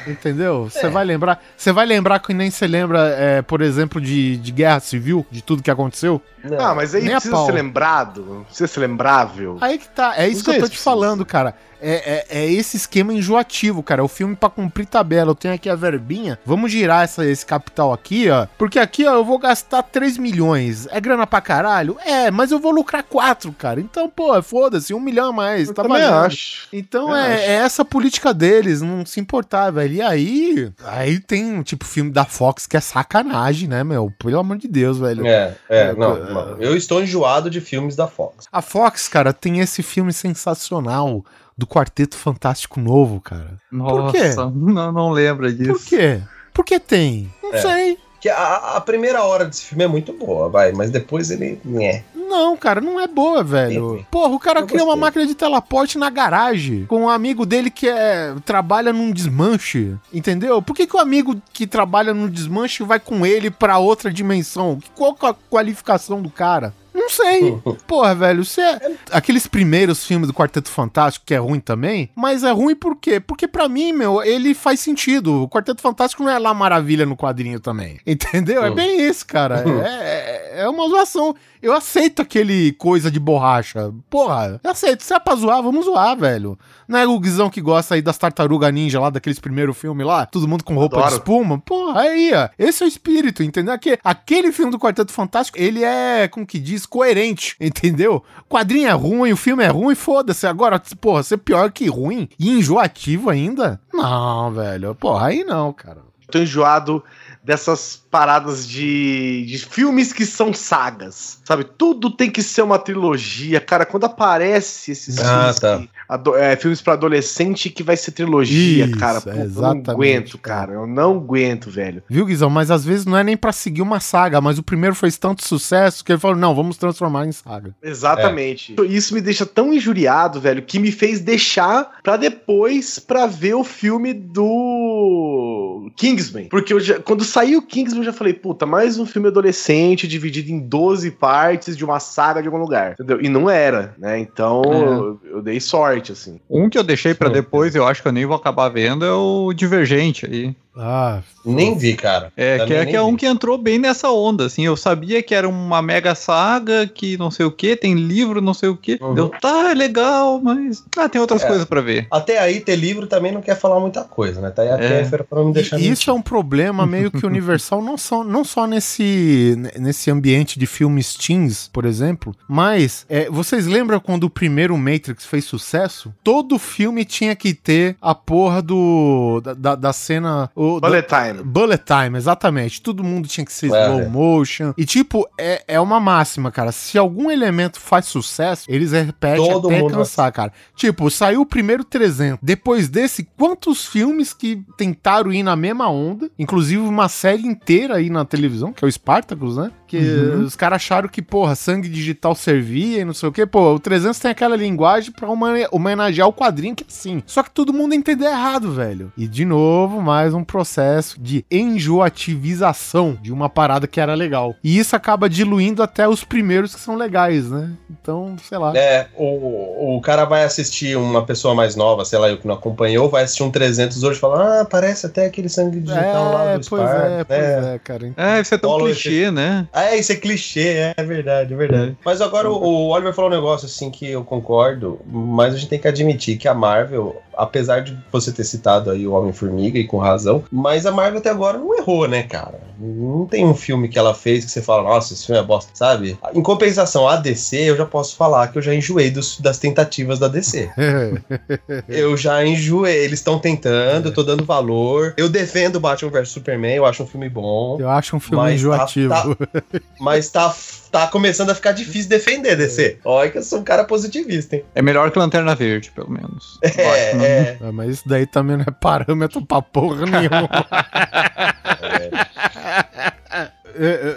S3: Entendeu? Você vai lembrar. Você vai lembrar que nem você lembra, é, por exemplo, de, de guerra civil, de tudo que aconteceu?
S2: Não.
S5: Ah, mas aí
S3: Nem
S5: precisa ser lembrado, precisa ser lembrável.
S3: Aí que tá. É isso
S5: Não
S3: que eu tô te
S5: precisa.
S3: falando, cara. É, é, é esse esquema enjoativo, cara. O filme pra cumprir tabela. Eu tenho aqui a verbinha. Vamos girar essa, esse capital aqui, ó. Porque aqui, ó, eu vou gastar 3 milhões. É grana pra caralho? É, mas eu vou lucrar 4, cara. Então, pô, foda-se, um milhão a mais.
S5: Eu
S3: tá
S5: também
S3: valendo.
S5: acho.
S3: Então é,
S5: acho.
S3: é essa política deles, não se importar, velho. E aí, aí tem tipo filme da Fox que é sacanagem, né, meu? Pelo amor de Deus, velho.
S2: É, é,
S3: É,
S2: não,
S3: é.
S2: não. Eu estou enjoado de filmes da Fox.
S3: A Fox, cara, tem esse filme sensacional do Quarteto Fantástico Novo, cara.
S1: Nossa,
S3: quê?
S1: Não, não lembra disso.
S3: Por quê? Por que tem? Não
S2: É.
S3: sei.
S2: Que a, a primeira hora desse filme é muito boa, vai, mas depois ele. É.
S3: Não, cara, não é boa, velho.
S2: Sim.
S3: Porra, o cara cria uma máquina de teleporte na garagem com um amigo dele que é, trabalha num desmanche, entendeu? Por que, que o amigo que trabalha no desmanche vai com ele pra outra dimensão? Qual que é a qualificação do cara? Não sei. Porra, velho, você é... Aqueles primeiros filmes do Quarteto Fantástico, que é ruim também, mas é ruim por quê? Porque pra mim, meu, ele faz sentido. O Quarteto Fantástico não é lá maravilha no quadrinho também. Entendeu? É
S2: Hum.
S3: bem isso, cara. É, é uma zoação. Eu aceito aquele coisa de borracha. Porra, eu aceito. Se é pra zoar, vamos zoar, velho. Não é o Guizão que gosta aí das tartarugas ninja lá, daqueles primeiros filmes lá? Todo mundo com roupa de
S5: Adoro.
S3: espuma? Porra, aí, ó. Esse é o espírito, entendeu? Aquele, aquele filme do Quarteto Fantástico, ele é, como que diz, coerente, entendeu? O quadrinho é ruim, o filme é ruim, foda-se. Agora, porra, ser pior que ruim e enjoativo ainda? Não, velho. Porra, aí não, cara.
S5: Tô enjoado dessas paradas de, de filmes que são sagas, sabe? Tudo tem que ser uma trilogia, cara. Quando aparece esses
S2: Ah,
S5: filmes,
S2: tá.
S5: que- ado- é, filmes pra adolescente que vai ser trilogia,
S3: Isso,
S5: cara.
S3: é,
S5: Pô, eu não aguento,
S3: cara.
S5: Eu não aguento, velho.
S3: Viu, Guizão? Mas às vezes não é nem pra seguir uma saga, mas o primeiro fez tanto sucesso que ele falou: não, vamos transformar em saga.
S5: Exatamente. Isso me deixa tão injuriado, velho, que me fez deixar pra depois pra ver o filme do Kingsman. Porque eu já- quando saiu o Kingsman, eu já falei, puta, mais um filme adolescente dividido em 12 partes de uma saga de algum lugar. Entendeu? E não era, né? Então eu, eu dei sorte, assim.
S1: Um que eu deixei pra
S2: Sim.
S1: depois, eu acho que eu nem vou acabar vendo, é o Divergente aí.
S3: Ah,
S2: Nem vi, cara.
S1: É, que é, que é um que entrou bem nessa onda, assim. Eu sabia que era uma mega saga, que não sei o que, tem livro, não sei o que.
S2: Uhum.
S1: Deu, tá, é legal, mas. Ah, tem outras
S2: É.
S1: coisas pra ver.
S2: Até aí, ter livro também não quer falar muita coisa, né? Tá aí a
S1: É.
S2: Pra não me deixar
S3: E isso é um problema meio que universal, não só, não só nesse, nesse ambiente de filmes teens, por exemplo, mas é, vocês lembram quando o primeiro Matrix fez sucesso? Todo filme tinha que ter a porra do. da, da, da cena. O,
S5: Bullet time.
S3: Bullet time, exatamente. Todo mundo tinha que ser
S2: É.
S3: slow motion. E, tipo, é, é uma máxima, cara. Se algum elemento faz sucesso, eles repetem
S2: Todo
S3: até
S2: mundo
S3: cansar, cara. Tipo, saiu o primeiro 300. Depois desse, quantos filmes que tentaram ir na mesma onda? Inclusive uma série inteira aí na televisão, que é o Spartacus, né? Que os caras acharam que, porra, sangue digital servia e não sei o quê. Pô, o 300 tem aquela linguagem pra homenagear o quadrinho que é assim. Só que todo mundo entendeu errado, velho. E, de novo, mais um processo de enjoativização de uma parada que era legal. E isso acaba diluindo até os primeiros que são legais, né? Então, sei lá.
S2: É, o, o cara vai assistir uma pessoa mais nova, sei lá, eu que não acompanhou, vai assistir um 300 hoje e fala, ah, parece até aquele sangue digital lá
S3: É,
S2: do
S3: pois
S2: Spar,
S3: é, pois
S2: né?
S3: é, cara.
S1: É, isso é tão clichê, né?
S2: Ah, isso é clichê, é verdade, é verdade. Mas agora o, o Oliver falou um negócio assim que eu concordo, mas a gente tem que admitir que a Marvel, apesar de você ter citado aí o Homem-Formiga e com razão, mas a Marvel até agora não errou, né, cara? Não tem um filme que ela fez que você fala, nossa, esse filme é bosta, sabe? Em compensação, a DC, eu já posso falar que eu já enjoei dos- das tentativas da DC. Eu já enjoei. Eles estão tentando, eu tô dando valor. Eu defendo Batman vs Superman, eu acho um filme bom.
S3: Eu acho um filme
S2: Mas tá-
S3: enjoativo.
S2: tá- Mas tá, tá começando a ficar difícil defender, DC. Olha que eu sou um cara positivista, hein?
S1: É melhor que Lanterna Verde, pelo menos.
S2: É, é.
S3: É, mas isso daí também não é parâmetro pra porra nenhuma. É, é,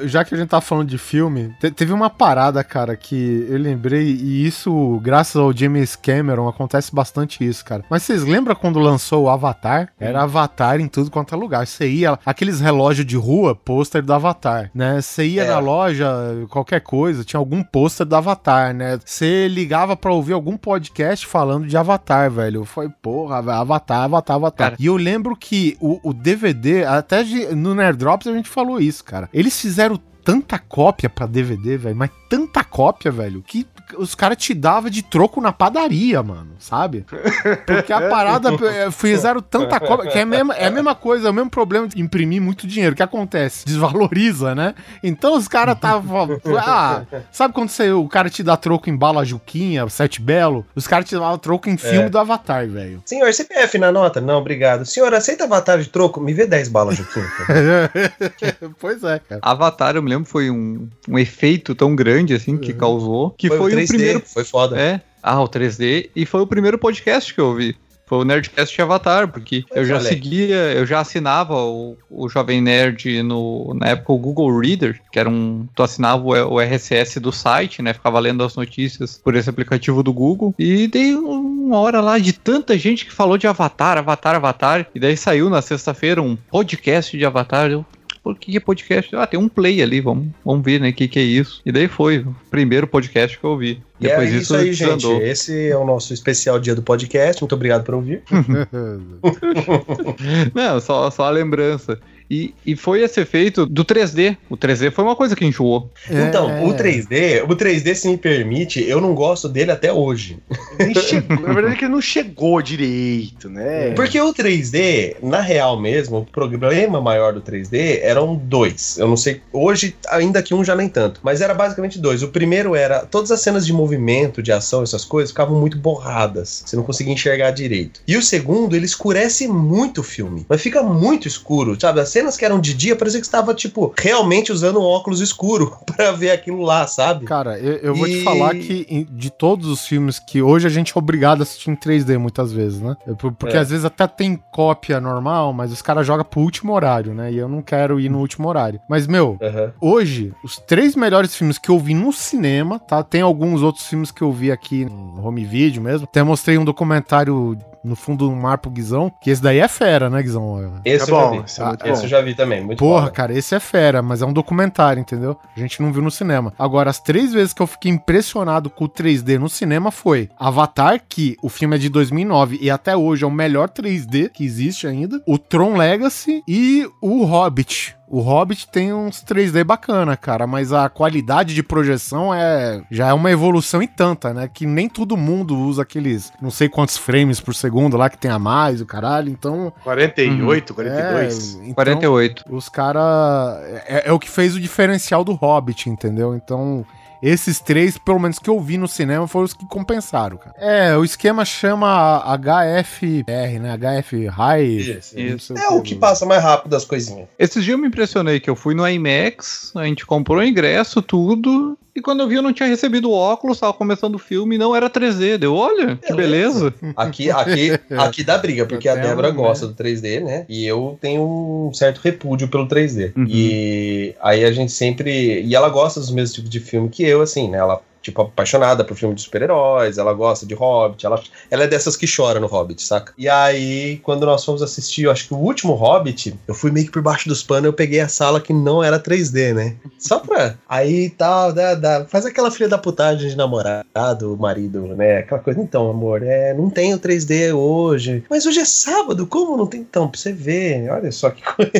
S3: Já que a gente tá falando de filme, te- teve uma parada, cara, que eu lembrei, e isso, graças ao James Cameron, acontece bastante isso, cara. Mas vocês lembram quando lançou o Avatar? Era Avatar em tudo quanto é lugar. Você ia, aqueles relógios de rua, pôster do Avatar, né? Você ia
S2: É.
S3: na loja, qualquer coisa, tinha algum pôster do Avatar, né? Você ligava pra ouvir algum podcast falando de Avatar, velho. Foi, porra, Avatar, Avatar, Avatar.
S1: Cara.
S3: E eu lembro que o, o DVD, até de- no Nerd Drops a gente falou isso, cara. Eles fizeram tanta cópia pra DVD, velho, mas tanta cópia, velho, que os caras te davam de troco na padaria, mano, sabe? Porque a parada eh, fizeram tanta cópia, que é a, mesma, é a mesma coisa, é o mesmo problema de imprimir muito dinheiro. O que acontece? Desvaloriza, né? Então os caras estavam. Ah, sabe quando você, o cara te dá troco em bala Juquinha, Sete Belo? Os caras te davam troco em filme do Avatar, velho.
S2: Senhor, CPF na nota? Não, obrigado. Senhor, aceita avatar de troco? Me vê 10 balas, Juquinho.
S3: pois é, cara.
S1: Avatar, eu me lembro, foi um, um efeito tão grande, assim, que causou, que foi, o, primeiro...
S2: Foi foda.
S1: É, ah, o 3D, e foi o primeiro podcast que eu ouvi. Foi o Nerdcast de Avatar, porque
S2: Pois
S1: eu já
S2: aí.
S1: seguia, eu já assinava o, o Jovem Nerd no, na época o Google Reader, que era um. Tu assinava o, o RSS do site, né? Ficava lendo as notícias por esse aplicativo do Google. E dei uma hora lá de tanta gente que falou de Avatar, Avatar, Avatar. E daí saiu na sexta-feira um podcast de Avatar. Eu, Por que é podcast? Ah, tem um play ali, vamos, vamos ver, né? O que, que é isso. E daí foi o primeiro podcast que eu ouvi.
S2: E é
S1: Depois
S2: isso
S1: disso,
S2: aí, gente. Esse é o nosso especial dia do podcast. Muito obrigado por ouvir.
S1: Não, só, só a lembrança. E, e foi esse efeito do 3D. O 3D foi uma coisa que enjoou.
S2: Então,
S3: É.
S2: o 3D, o 3D, se me permite, eu não gosto dele até hoje.
S5: Chegou, na verdade é que ele não chegou direito, né?
S2: Porque o 3D, na real mesmo, o problema maior do 3D eram dois. Eu não sei, hoje, ainda que um já nem tanto. Mas era basicamente dois. O primeiro era, todas as cenas de movimento, de ação, essas coisas, ficavam muito borradas. Você não conseguia enxergar direito. E o segundo, ele escurece muito o filme. Mas fica muito escuro, sabe? As cenas que eram de dia, parecia que você estava, tipo, realmente usando um óculos escuro pra ver aquilo lá, sabe?
S3: Cara, eu, eu vou te falar que de todos os filmes que hoje a gente é obrigado a assistir em 3D muitas vezes, né? Porque
S2: É.
S3: às vezes até tem cópia normal, mas os caras jogam pro último horário, né? E eu não quero ir no último horário. Mas, meu,
S2: Aham.
S3: hoje, os três melhores filmes que eu vi no cinema, tá? Tem alguns outros filmes que eu vi aqui no home video mesmo. Até mostrei um documentário no fundo do mar pro Guizão, que esse daí é fera, né, Guizão?
S2: Esse
S5: É
S2: eu já
S5: bom,
S2: vi.
S5: esse é muito
S2: esse
S5: bom.
S2: eu já vi também, muito
S3: Porra,
S2: foda.
S3: cara, esse é fera, mas é um documentário, entendeu? A gente não viu no cinema. Agora, as três vezes que eu fiquei impressionado com o 3D no cinema foi Avatar, que o filme é de 2009 e até hoje é o melhor 3D que existe ainda, o Tron Legacy e o Hobbit. O Hobbit tem uns 3D bacana, cara, mas a qualidade de projeção é já é uma evolução em tanta, né? Que nem todo mundo usa aqueles não sei quantos frames por segundo lá que tem a mais, o caralho. Então,
S5: 48, 42.
S3: é, então,
S1: 48.
S3: os caras. É, é o que fez o diferencial do Hobbit, entendeu? Então. Esses três, pelo menos que eu vi no cinema, foram os que compensaram, cara. É, o esquema chama HFR, né? HF High.
S2: Isso, isso. É o que passa mais rápido as coisinhas.
S1: Esses dias eu me impressionei que eu fui no IMAX, a gente comprou o ingresso, tudo. E quando eu vi, eu não tinha recebido o óculos, tava começando o filme e não era 3D. Deu, olha, que beleza.
S2: Aqui, aqui, aqui dá briga, porque a Débora
S3: um,
S2: gosta do 3D, né? E eu tenho um certo repúdio pelo 3D.
S1: Uhum.
S2: E aí a gente sempre. E ela gosta dos mesmos tipos de filme que eu, assim, né? Ela, tipo, apaixonada por filme de super-heróis, ela gosta de Hobbit, ela, ela é dessas que chora no Hobbit, saca? E aí, quando nós fomos assistir, eu acho que o último Hobbit, eu fui meio que por baixo dos panos, eu peguei a sala que não era 3D, né? Só pra. Aí tal, dá, dá, faz aquela filha da putagem de namorado, marido, né? Aquela coisa. Então, amor, é, não tenho 3D hoje. Mas hoje é sábado, como não tem? Então, pra você ver, olha só que coisa.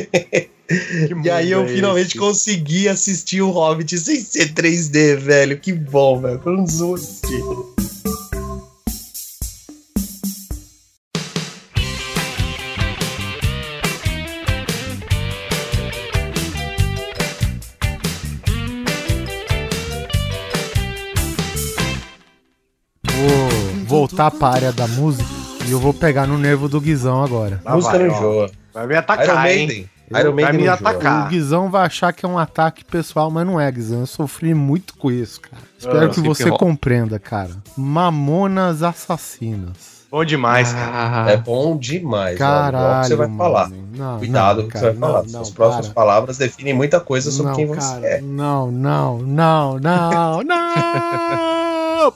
S2: E aí eu
S5: é
S2: finalmente
S5: esse?
S2: consegui assistir o Hobbit sem ser 3D, velho. Que bom, velho. Não vou assistir.
S3: Vou voltar pra área da música e eu vou pegar no nervo do Guizão agora.
S5: Lá
S2: Música
S5: vai,
S2: não
S5: ó.
S2: enjoa.
S5: Vai me
S2: Iron
S5: atacar, hein?
S2: Maiden. Iron
S5: Vai
S2: Maiden
S5: me
S2: não
S5: atacar.
S3: O Guizão vai achar que é um ataque pessoal, mas não é, Guizão. Eu sofri muito com isso, cara. Espero
S5: Ah,
S3: que
S1: hip
S3: você compreenda, cara. Mamonas Assassinas.
S5: Bom demais, cara.
S2: É
S1: Ah,
S2: bom demais.
S3: Caralho,
S2: que você vai
S3: mano.
S2: falar.
S3: Não,
S2: Cuidado com o que
S3: cara,
S2: você vai falar.
S3: não,
S2: Suas próximas
S3: para.
S2: palavras definem muita coisa sobre
S3: não,
S2: quem você
S3: cara,
S2: é.
S3: Não, não, não, não, não!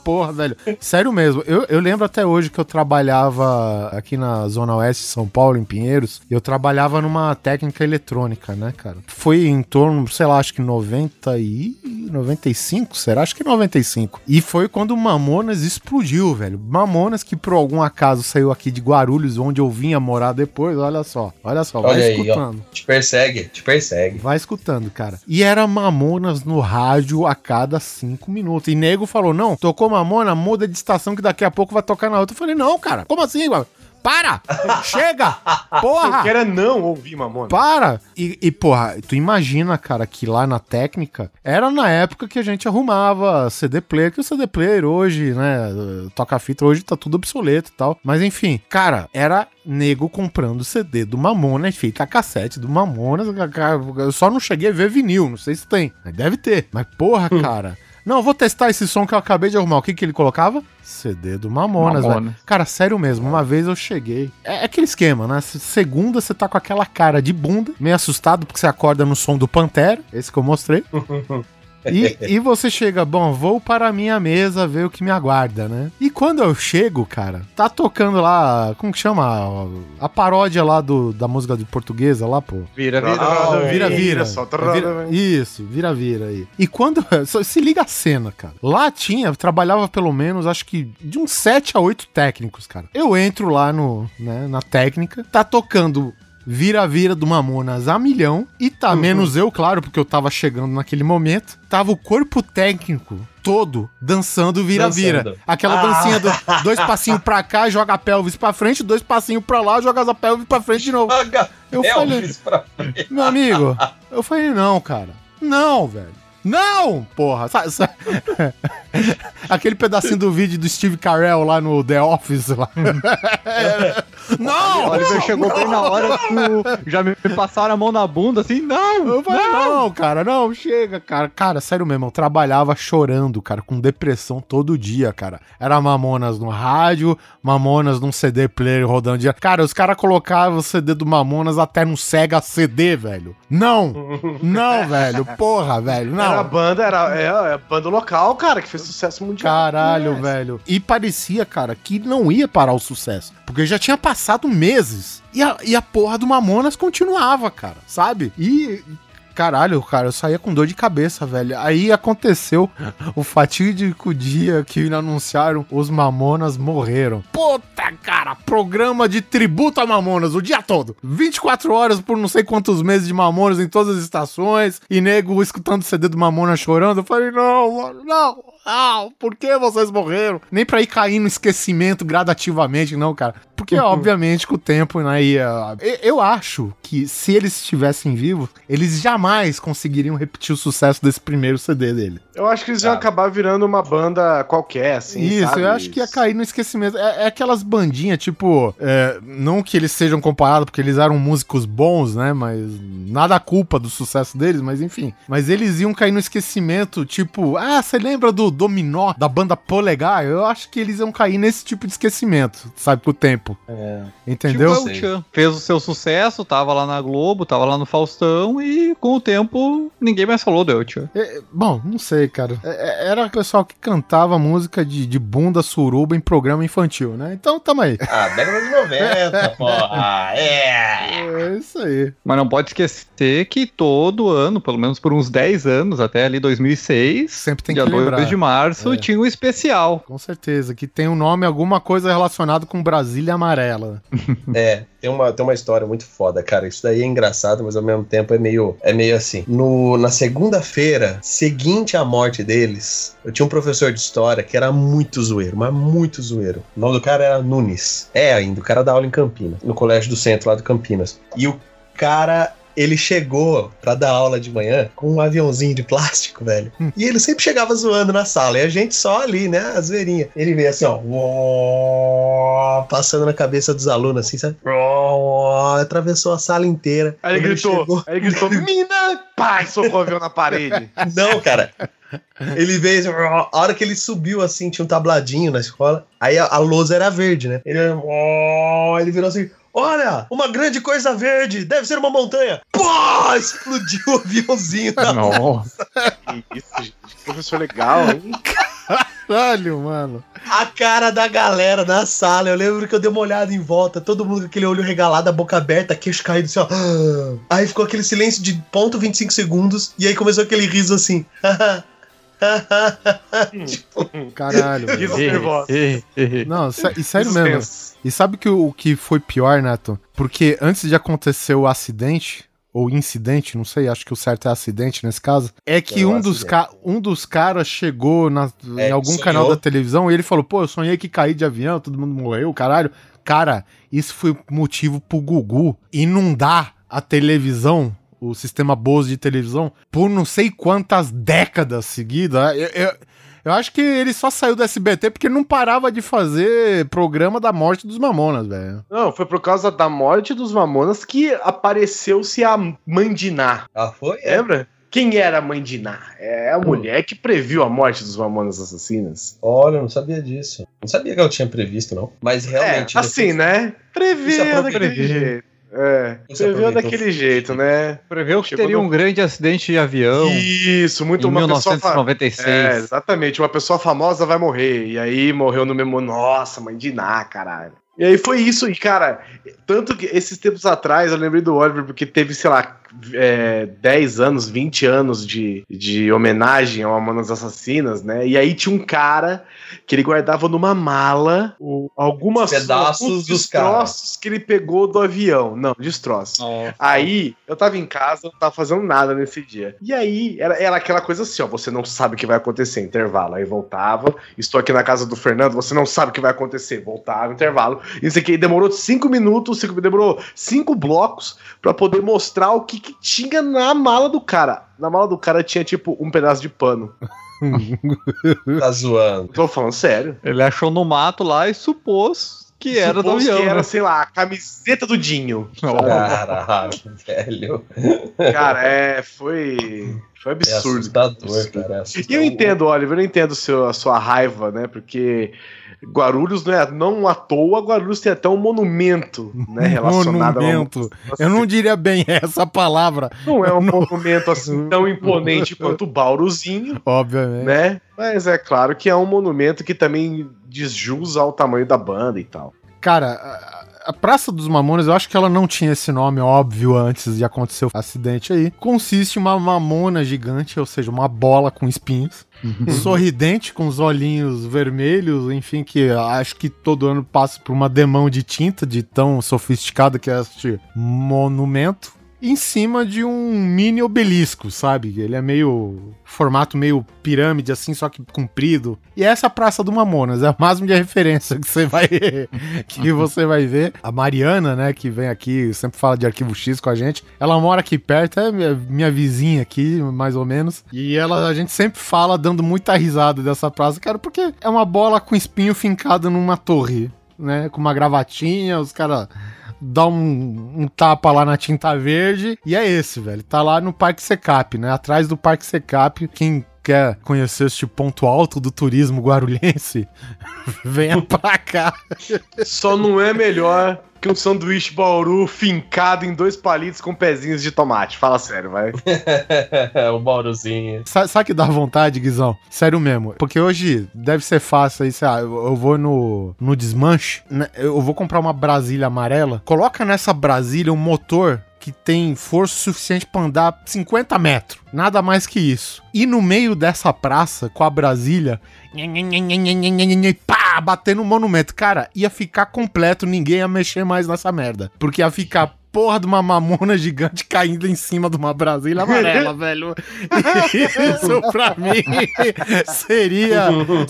S3: Porra, velho. Sério mesmo. Eu, eu lembro até hoje que eu trabalhava aqui na Zona Oeste de São Paulo, em Pinheiros. Eu trabalhava numa técnica eletrônica, né, cara? Foi em torno, sei lá, acho que 90 e... 95, será? Acho que 95. E foi quando o Mamonas explodiu, velho. Mamonas que por algum acaso saiu aqui de Guarulhos, onde eu vinha morar depois. Olha só, olha só, vai
S2: Olha aí, ó.
S3: escutando.
S2: Te persegue, te persegue.
S3: Vai escutando, cara. E era Mamonas no rádio a cada cinco minutos. E nego falou: não, tocou Mamona, muda de estação que daqui a pouco vai tocar na outra. Eu falei: não, cara, como assim, mano? Para! Chega!
S5: Eu
S3: Porra!
S5: quero é não ouvir Mamona.
S3: Para! E, e, porra, tu imagina, cara, que lá na técnica era na época que a gente arrumava CD player, que o CD player hoje, né, toca fita, hoje tá tudo obsoleto e tal. Mas enfim, cara, era nego comprando CD do Mamona e fita cassete do Mamonas. Eu só não cheguei a ver vinil, não sei se tem. Mas Deve ter. Mas porra, cara. Não, eu vou testar esse som que eu acabei de arrumar. O que que ele colocava? CD do Mamonas,
S1: Mamonas.
S3: velho. Cara, sério mesmo, uma vez eu cheguei. É, é aquele esquema, né? Se- Segunda você tá com aquela cara de bunda, meio assustado porque você acorda no som do Pantera, esse que eu mostrei. E, e você chega, bom, vou para a minha mesa ver o que me aguarda, né? E quando eu chego, cara, tá tocando lá, como que chama? A paródia lá do, da música de portuguesa lá, pô.
S5: Vira, vira,
S2: Ah,
S3: Vira, vira. É, vira- Isso, vira, vira aí. E quando. Se liga a cena, cara. Lá tinha, trabalhava pelo menos, acho que de uns 7 a 8 técnicos, cara. Eu entro lá no, né, na técnica, tá tocando. Vira-vira do Mamonas a milhão. E tá menos eu, claro, porque eu tava chegando naquele momento. Tava o corpo técnico todo dançando vira-vira. Aquela
S2: Ah.
S3: dancinha do dois passinhos pra cá, joga a pelvis pra frente, dois passinhos pra lá, joga a pelvis pra frente de novo.
S2: Paga
S3: Eu
S2: Elvis pra
S3: Meu amigo, eu falei, não, cara. Não, velho. Não, porra. Sa- sa- Aquele pedacinho do vídeo do Steve Carell lá no The Office lá. Não!
S1: O Oliver chegou bem na hora que o- já me passaram a mão na bunda, assim, não!
S3: Eu falei, não, cara, não, chega, cara. Cara, sério mesmo, eu trabalhava chorando, cara, com depressão todo dia, cara. Era Mamonas no rádio, Mamonas num CD player rodando dia. Cara, os caras colocavam o CD do Mamonas até no Sega CD, velho. Não! Não, velho, porra, velho,
S5: Era a
S3: não.
S5: banda, era é, é a banda local, cara, que fez sucesso mundial.
S3: Caralho, velho. E parecia, cara, que não ia parar o sucesso. Porque já tinha passado meses. E a, e a porra do Mamonas continuava, cara, sabe? E. Caralho, cara, eu saía com dor de cabeça, velho. Aí aconteceu o fatídico dia que anunciaram os Mamonas morreram. Puta, cara, programa de tributo a Mamonas o dia todo. 24 horas por não sei quantos meses de Mamonas em todas as estações. E nego escutando o CD do Mamonas chorando. Eu falei, não, mano, não. Ah, por que vocês morreram? Nem pra ir cair no esquecimento gradativamente, não, cara. Porque, obviamente, com o tempo, né, ia... Eu, eu acho que se eles estivessem vivos, eles jamais conseguiriam repetir o sucesso desse primeiro CD dele.
S5: Eu acho que eles iam acabar virando uma banda qualquer, assim.
S3: Isso,
S5: sabe?
S3: eu acho que ia cair no esquecimento. É, é aquelas bandinhas, tipo, é, não que eles sejam comparados, porque eles eram músicos bons, né? Mas nada a culpa do sucesso deles, mas enfim. Mas eles iam cair no esquecimento, tipo, ah, você lembra do Dominó, da banda Polegar? Eu acho que eles iam cair nesse tipo de esquecimento, sabe, com o tempo.
S2: É.
S3: Entendeu?
S1: Tipo, Chan. Fez o seu sucesso, tava lá na Globo, tava lá no Faustão e com o tempo ninguém mais falou do El Chan.
S3: É, bom, não sei, cara. É, é, era o pessoal que cantava música de, de bunda suruba em programa infantil, né? Então tamo aí.
S2: Ah, década de 90, porra. É.
S3: É isso aí.
S1: Mas não pode esquecer que todo ano, pelo menos por uns 10 anos, até ali 2006,
S3: Sempre tem
S1: dia
S3: que lembrar.
S1: 2 de março,
S3: É.
S1: tinha um especial.
S3: Com certeza, que tem um nome, alguma coisa relacionada com Brasília Amarela.
S2: É, tem uma, tem uma história muito foda, cara. Isso daí é engraçado, mas ao mesmo tempo é meio, é meio assim. No, na segunda-feira, seguinte à morte deles, eu tinha um professor de história que era muito zoeiro, mas muito zoeiro. O nome do cara era Nunes. É ainda, o cara dá aula em Campinas, no colégio do centro lá do Campinas. E o cara. Ele chegou pra dar aula de manhã com um aviãozinho de plástico, velho. E ele sempre chegava zoando na sala. E a gente só ali, né? A zoeirinha. Ele veio assim, ó. uó, Passando na cabeça dos alunos, assim, sabe? Uó, Atravessou a sala inteira.
S5: Aí ele gritou,
S2: chegou-
S5: aí ele gritou, mina, o avião na parede.
S2: Não, cara. Ele veio, assim, a hora que ele subiu assim, tinha um tabladinho na escola. Aí a, a lousa era verde, né? Ele, ó, ele virou assim: Olha, uma grande coisa verde, deve ser uma montanha. Pô, explodiu o aviãozinho.
S1: Nossa.
S5: Que isso, gente. Professor legal, hein?
S3: Caralho, mano.
S2: A cara da galera na sala. Eu lembro que eu dei uma olhada em volta, todo mundo com aquele olho regalado, a boca aberta, queixo caído assim, ó. Aí ficou aquele silêncio de ponto 25 segundos, e aí começou aquele riso assim.
S3: Caralho, velho.
S5: Risos nervosos.
S3: Não, e sério mesmo. E sabe que o, que foi pior, Neto? Porque antes de acontecer o acidente, ou incidente, não sei, acho que o certo é acidente nesse caso, é que
S2: É, o
S3: um, dos ca- um dos caras chegou na-
S2: É,
S3: em algum
S2: sonhou.
S3: canal da televisão e ele falou: pô, eu sonhei que caí de avião, todo mundo morreu, caralho. Cara, isso foi motivo pro Gugu inundar a televisão. O sistema Bose de televisão por não sei quantas décadas seguidas. Eu, eu- eu acho que ele só saiu do SBT porque não parava de fazer programa da morte dos Mamonas, velho.
S5: Não, foi por causa da morte dos Mamonas que apareceu-se a Mandiná.
S2: Ah, foi? É.
S5: Lembra? Quem era a Mandiná? É a mulher que previu a morte dos Mamonas Assassinas.
S2: Olha, eu não sabia disso. Não sabia que eu tinha previsto, não. Mas realmente.
S5: é, assim, né? Daquele
S2: aproveitou.
S5: jeito. É,
S2: aproveitou.
S5: daquele jeito, né?
S1: Preveu que
S5: Chegou
S1: teria
S5: no-
S1: um grande acidente de avião
S5: Isso, muito
S1: em
S5: uma pessoa. fa-
S1: 1996.
S5: É, exatamente. Uma pessoa famosa vai morrer. E aí morreu no mesmo. Nossa, mãe de Ná, caralho. E aí foi isso. E, cara, tanto que esses tempos atrás eu lembrei do Oliver, porque teve, sei lá, é, 10 anos, 20 anos de, de homenagem ao Mamonas Assassinas, né? E aí tinha um cara que ele guardava numa mala o- algumas
S2: Pedaços dos
S5: destroços que ele pegou do avião. Não, destroços. Aí, eu tava em casa, não tava fazendo nada nesse dia. E aí, era, era aquela coisa assim, ó, você não sabe o que vai acontecer, intervalo. Aí voltava, estou aqui na casa do Fernando, você não sabe o que vai acontecer, voltava, intervalo. Isso aqui demorou cinco minutos, cinco, demorou cinco blocos pra poder mostrar o que, que tinha na mala do cara. Na mala do cara tinha, tipo, um pedaço de pano.
S2: Tá zoando.
S5: Tô falando sério.
S1: Ele achou no mato lá e supôs Que era do
S5: Supôs
S1: avião,
S5: que era,
S1: né?
S5: sei lá, a camiseta do Dinho.
S2: Caralho, velho.
S5: Cara, é, foi. Foi
S2: É
S5: absurdo.
S2: assustador, cara. é
S5: E eu
S2: assustador.
S5: entendo, Oliver, eu entendo seu, a sua raiva, né? Porque Guarulhos não é não à toa, Guarulhos tem até um monumento, né? Relacionado
S3: Monumento.
S5: ao.
S3: Eu não diria bem essa palavra,
S5: Não é um monumento assim tão imponente quanto o Bauruzinho,
S3: obviamente.
S5: né? Mas é claro que é um monumento que também desjus ao tamanho da banda e tal.
S3: Cara, a- Praça dos Mamonas, eu acho que ela não tinha esse nome óbvio antes de acontecer o acidente aí. Consiste em uma mamona gigante, ou seja, uma bola com espinhos. sorridente, com os olhinhos vermelhos, enfim, que acho que todo ano passa por uma demão de tinta, de tão sofisticado que é este monumento. Em cima de um mini obelisco, sabe? Ele é meio. formato meio pirâmide, assim, só que comprido. E essa é Praça do Mamonas, é o máximo de referência que você vai. que você vai ver. A Mariana, né, que vem aqui, sempre fala de arquivo X com a gente. Ela mora aqui perto, é minha, minha vizinha aqui, mais ou menos. E ela, a gente sempre fala dando muita risada dessa praça, cara, porque é uma bola com espinho fincado numa torre, né? Com uma gravatinha, os caras dá um, um tapa lá na tinta verde e é esse, velho. Tá lá no Parque Secap, né? Atrás do Parque Secap. Quem quer conhecer este ponto alto do turismo guarulhense, venha pra cá.
S5: Só não é melhor que um sanduíche bauru fincado em dois palitos com pezinhos de tomate. Fala sério, vai.
S2: o Bauruzinho.
S3: Sa- Sabe que dá vontade, Guizão? Sério mesmo. Porque hoje deve ser fácil aí, sei lá, eu eu vou no, no desmanche, né, eu vou comprar uma Brasília amarela, coloca nessa Brasília um motor que tem força suficiente pra andar 50 metros. Nada mais que isso. E no meio dessa praça, com a Brasília, pá, bater no monumento. Cara, ia ficar completo, ninguém ia mexer mais nessa merda. Porque ia ficar porra de uma mamona gigante caindo em cima de uma Brasília amarela, velho. Isso pra mim seria.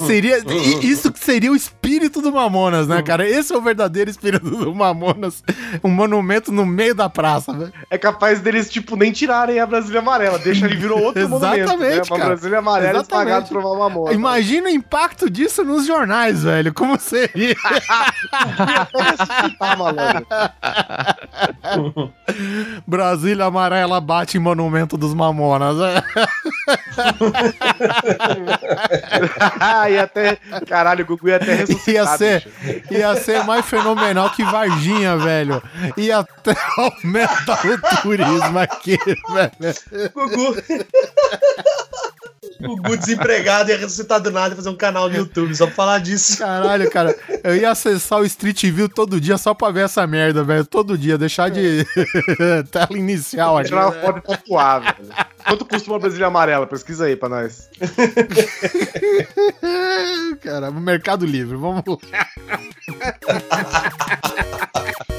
S3: seria isso que seria o espírito do Mamonas, né, cara? Esse é o verdadeiro espírito do Mamonas. Um monumento no meio da praça, velho.
S5: É capaz deles, tipo, nem tirarem a Brasília amarela. Deixa ele virou outro monumento.
S3: Exatamente,
S5: Né? Uma
S3: cara.
S5: Brasília amarela espalhada por uma mamona.
S3: Imagina o impacto disso nos jornais, velho. Como seria?
S5: Ah, malandro.
S3: Brasília amarela bate em monumento dos Mamonas. é.
S5: e até. Caralho, o Gugu ia até ressuscitar.
S3: Ia ser,
S5: bicho.
S3: ia ser mais fenomenal que Varginha, velho. Ia até aumentar o turismo aqui, velho.
S2: Gugu. Gugu desempregado ia ressuscitar do nada e fazer um canal no YouTube só pra falar disso.
S3: Caralho, cara, eu ia acessar o Street View todo dia só pra ver essa merda, velho. Todo dia, deixar de tela inicial aqui.
S5: Tirar uma foto e tatuar, velho. Quanto custa uma Brasília amarela? Pesquisa aí pra nós.
S3: Cara, Mercado Livre, vamos lá.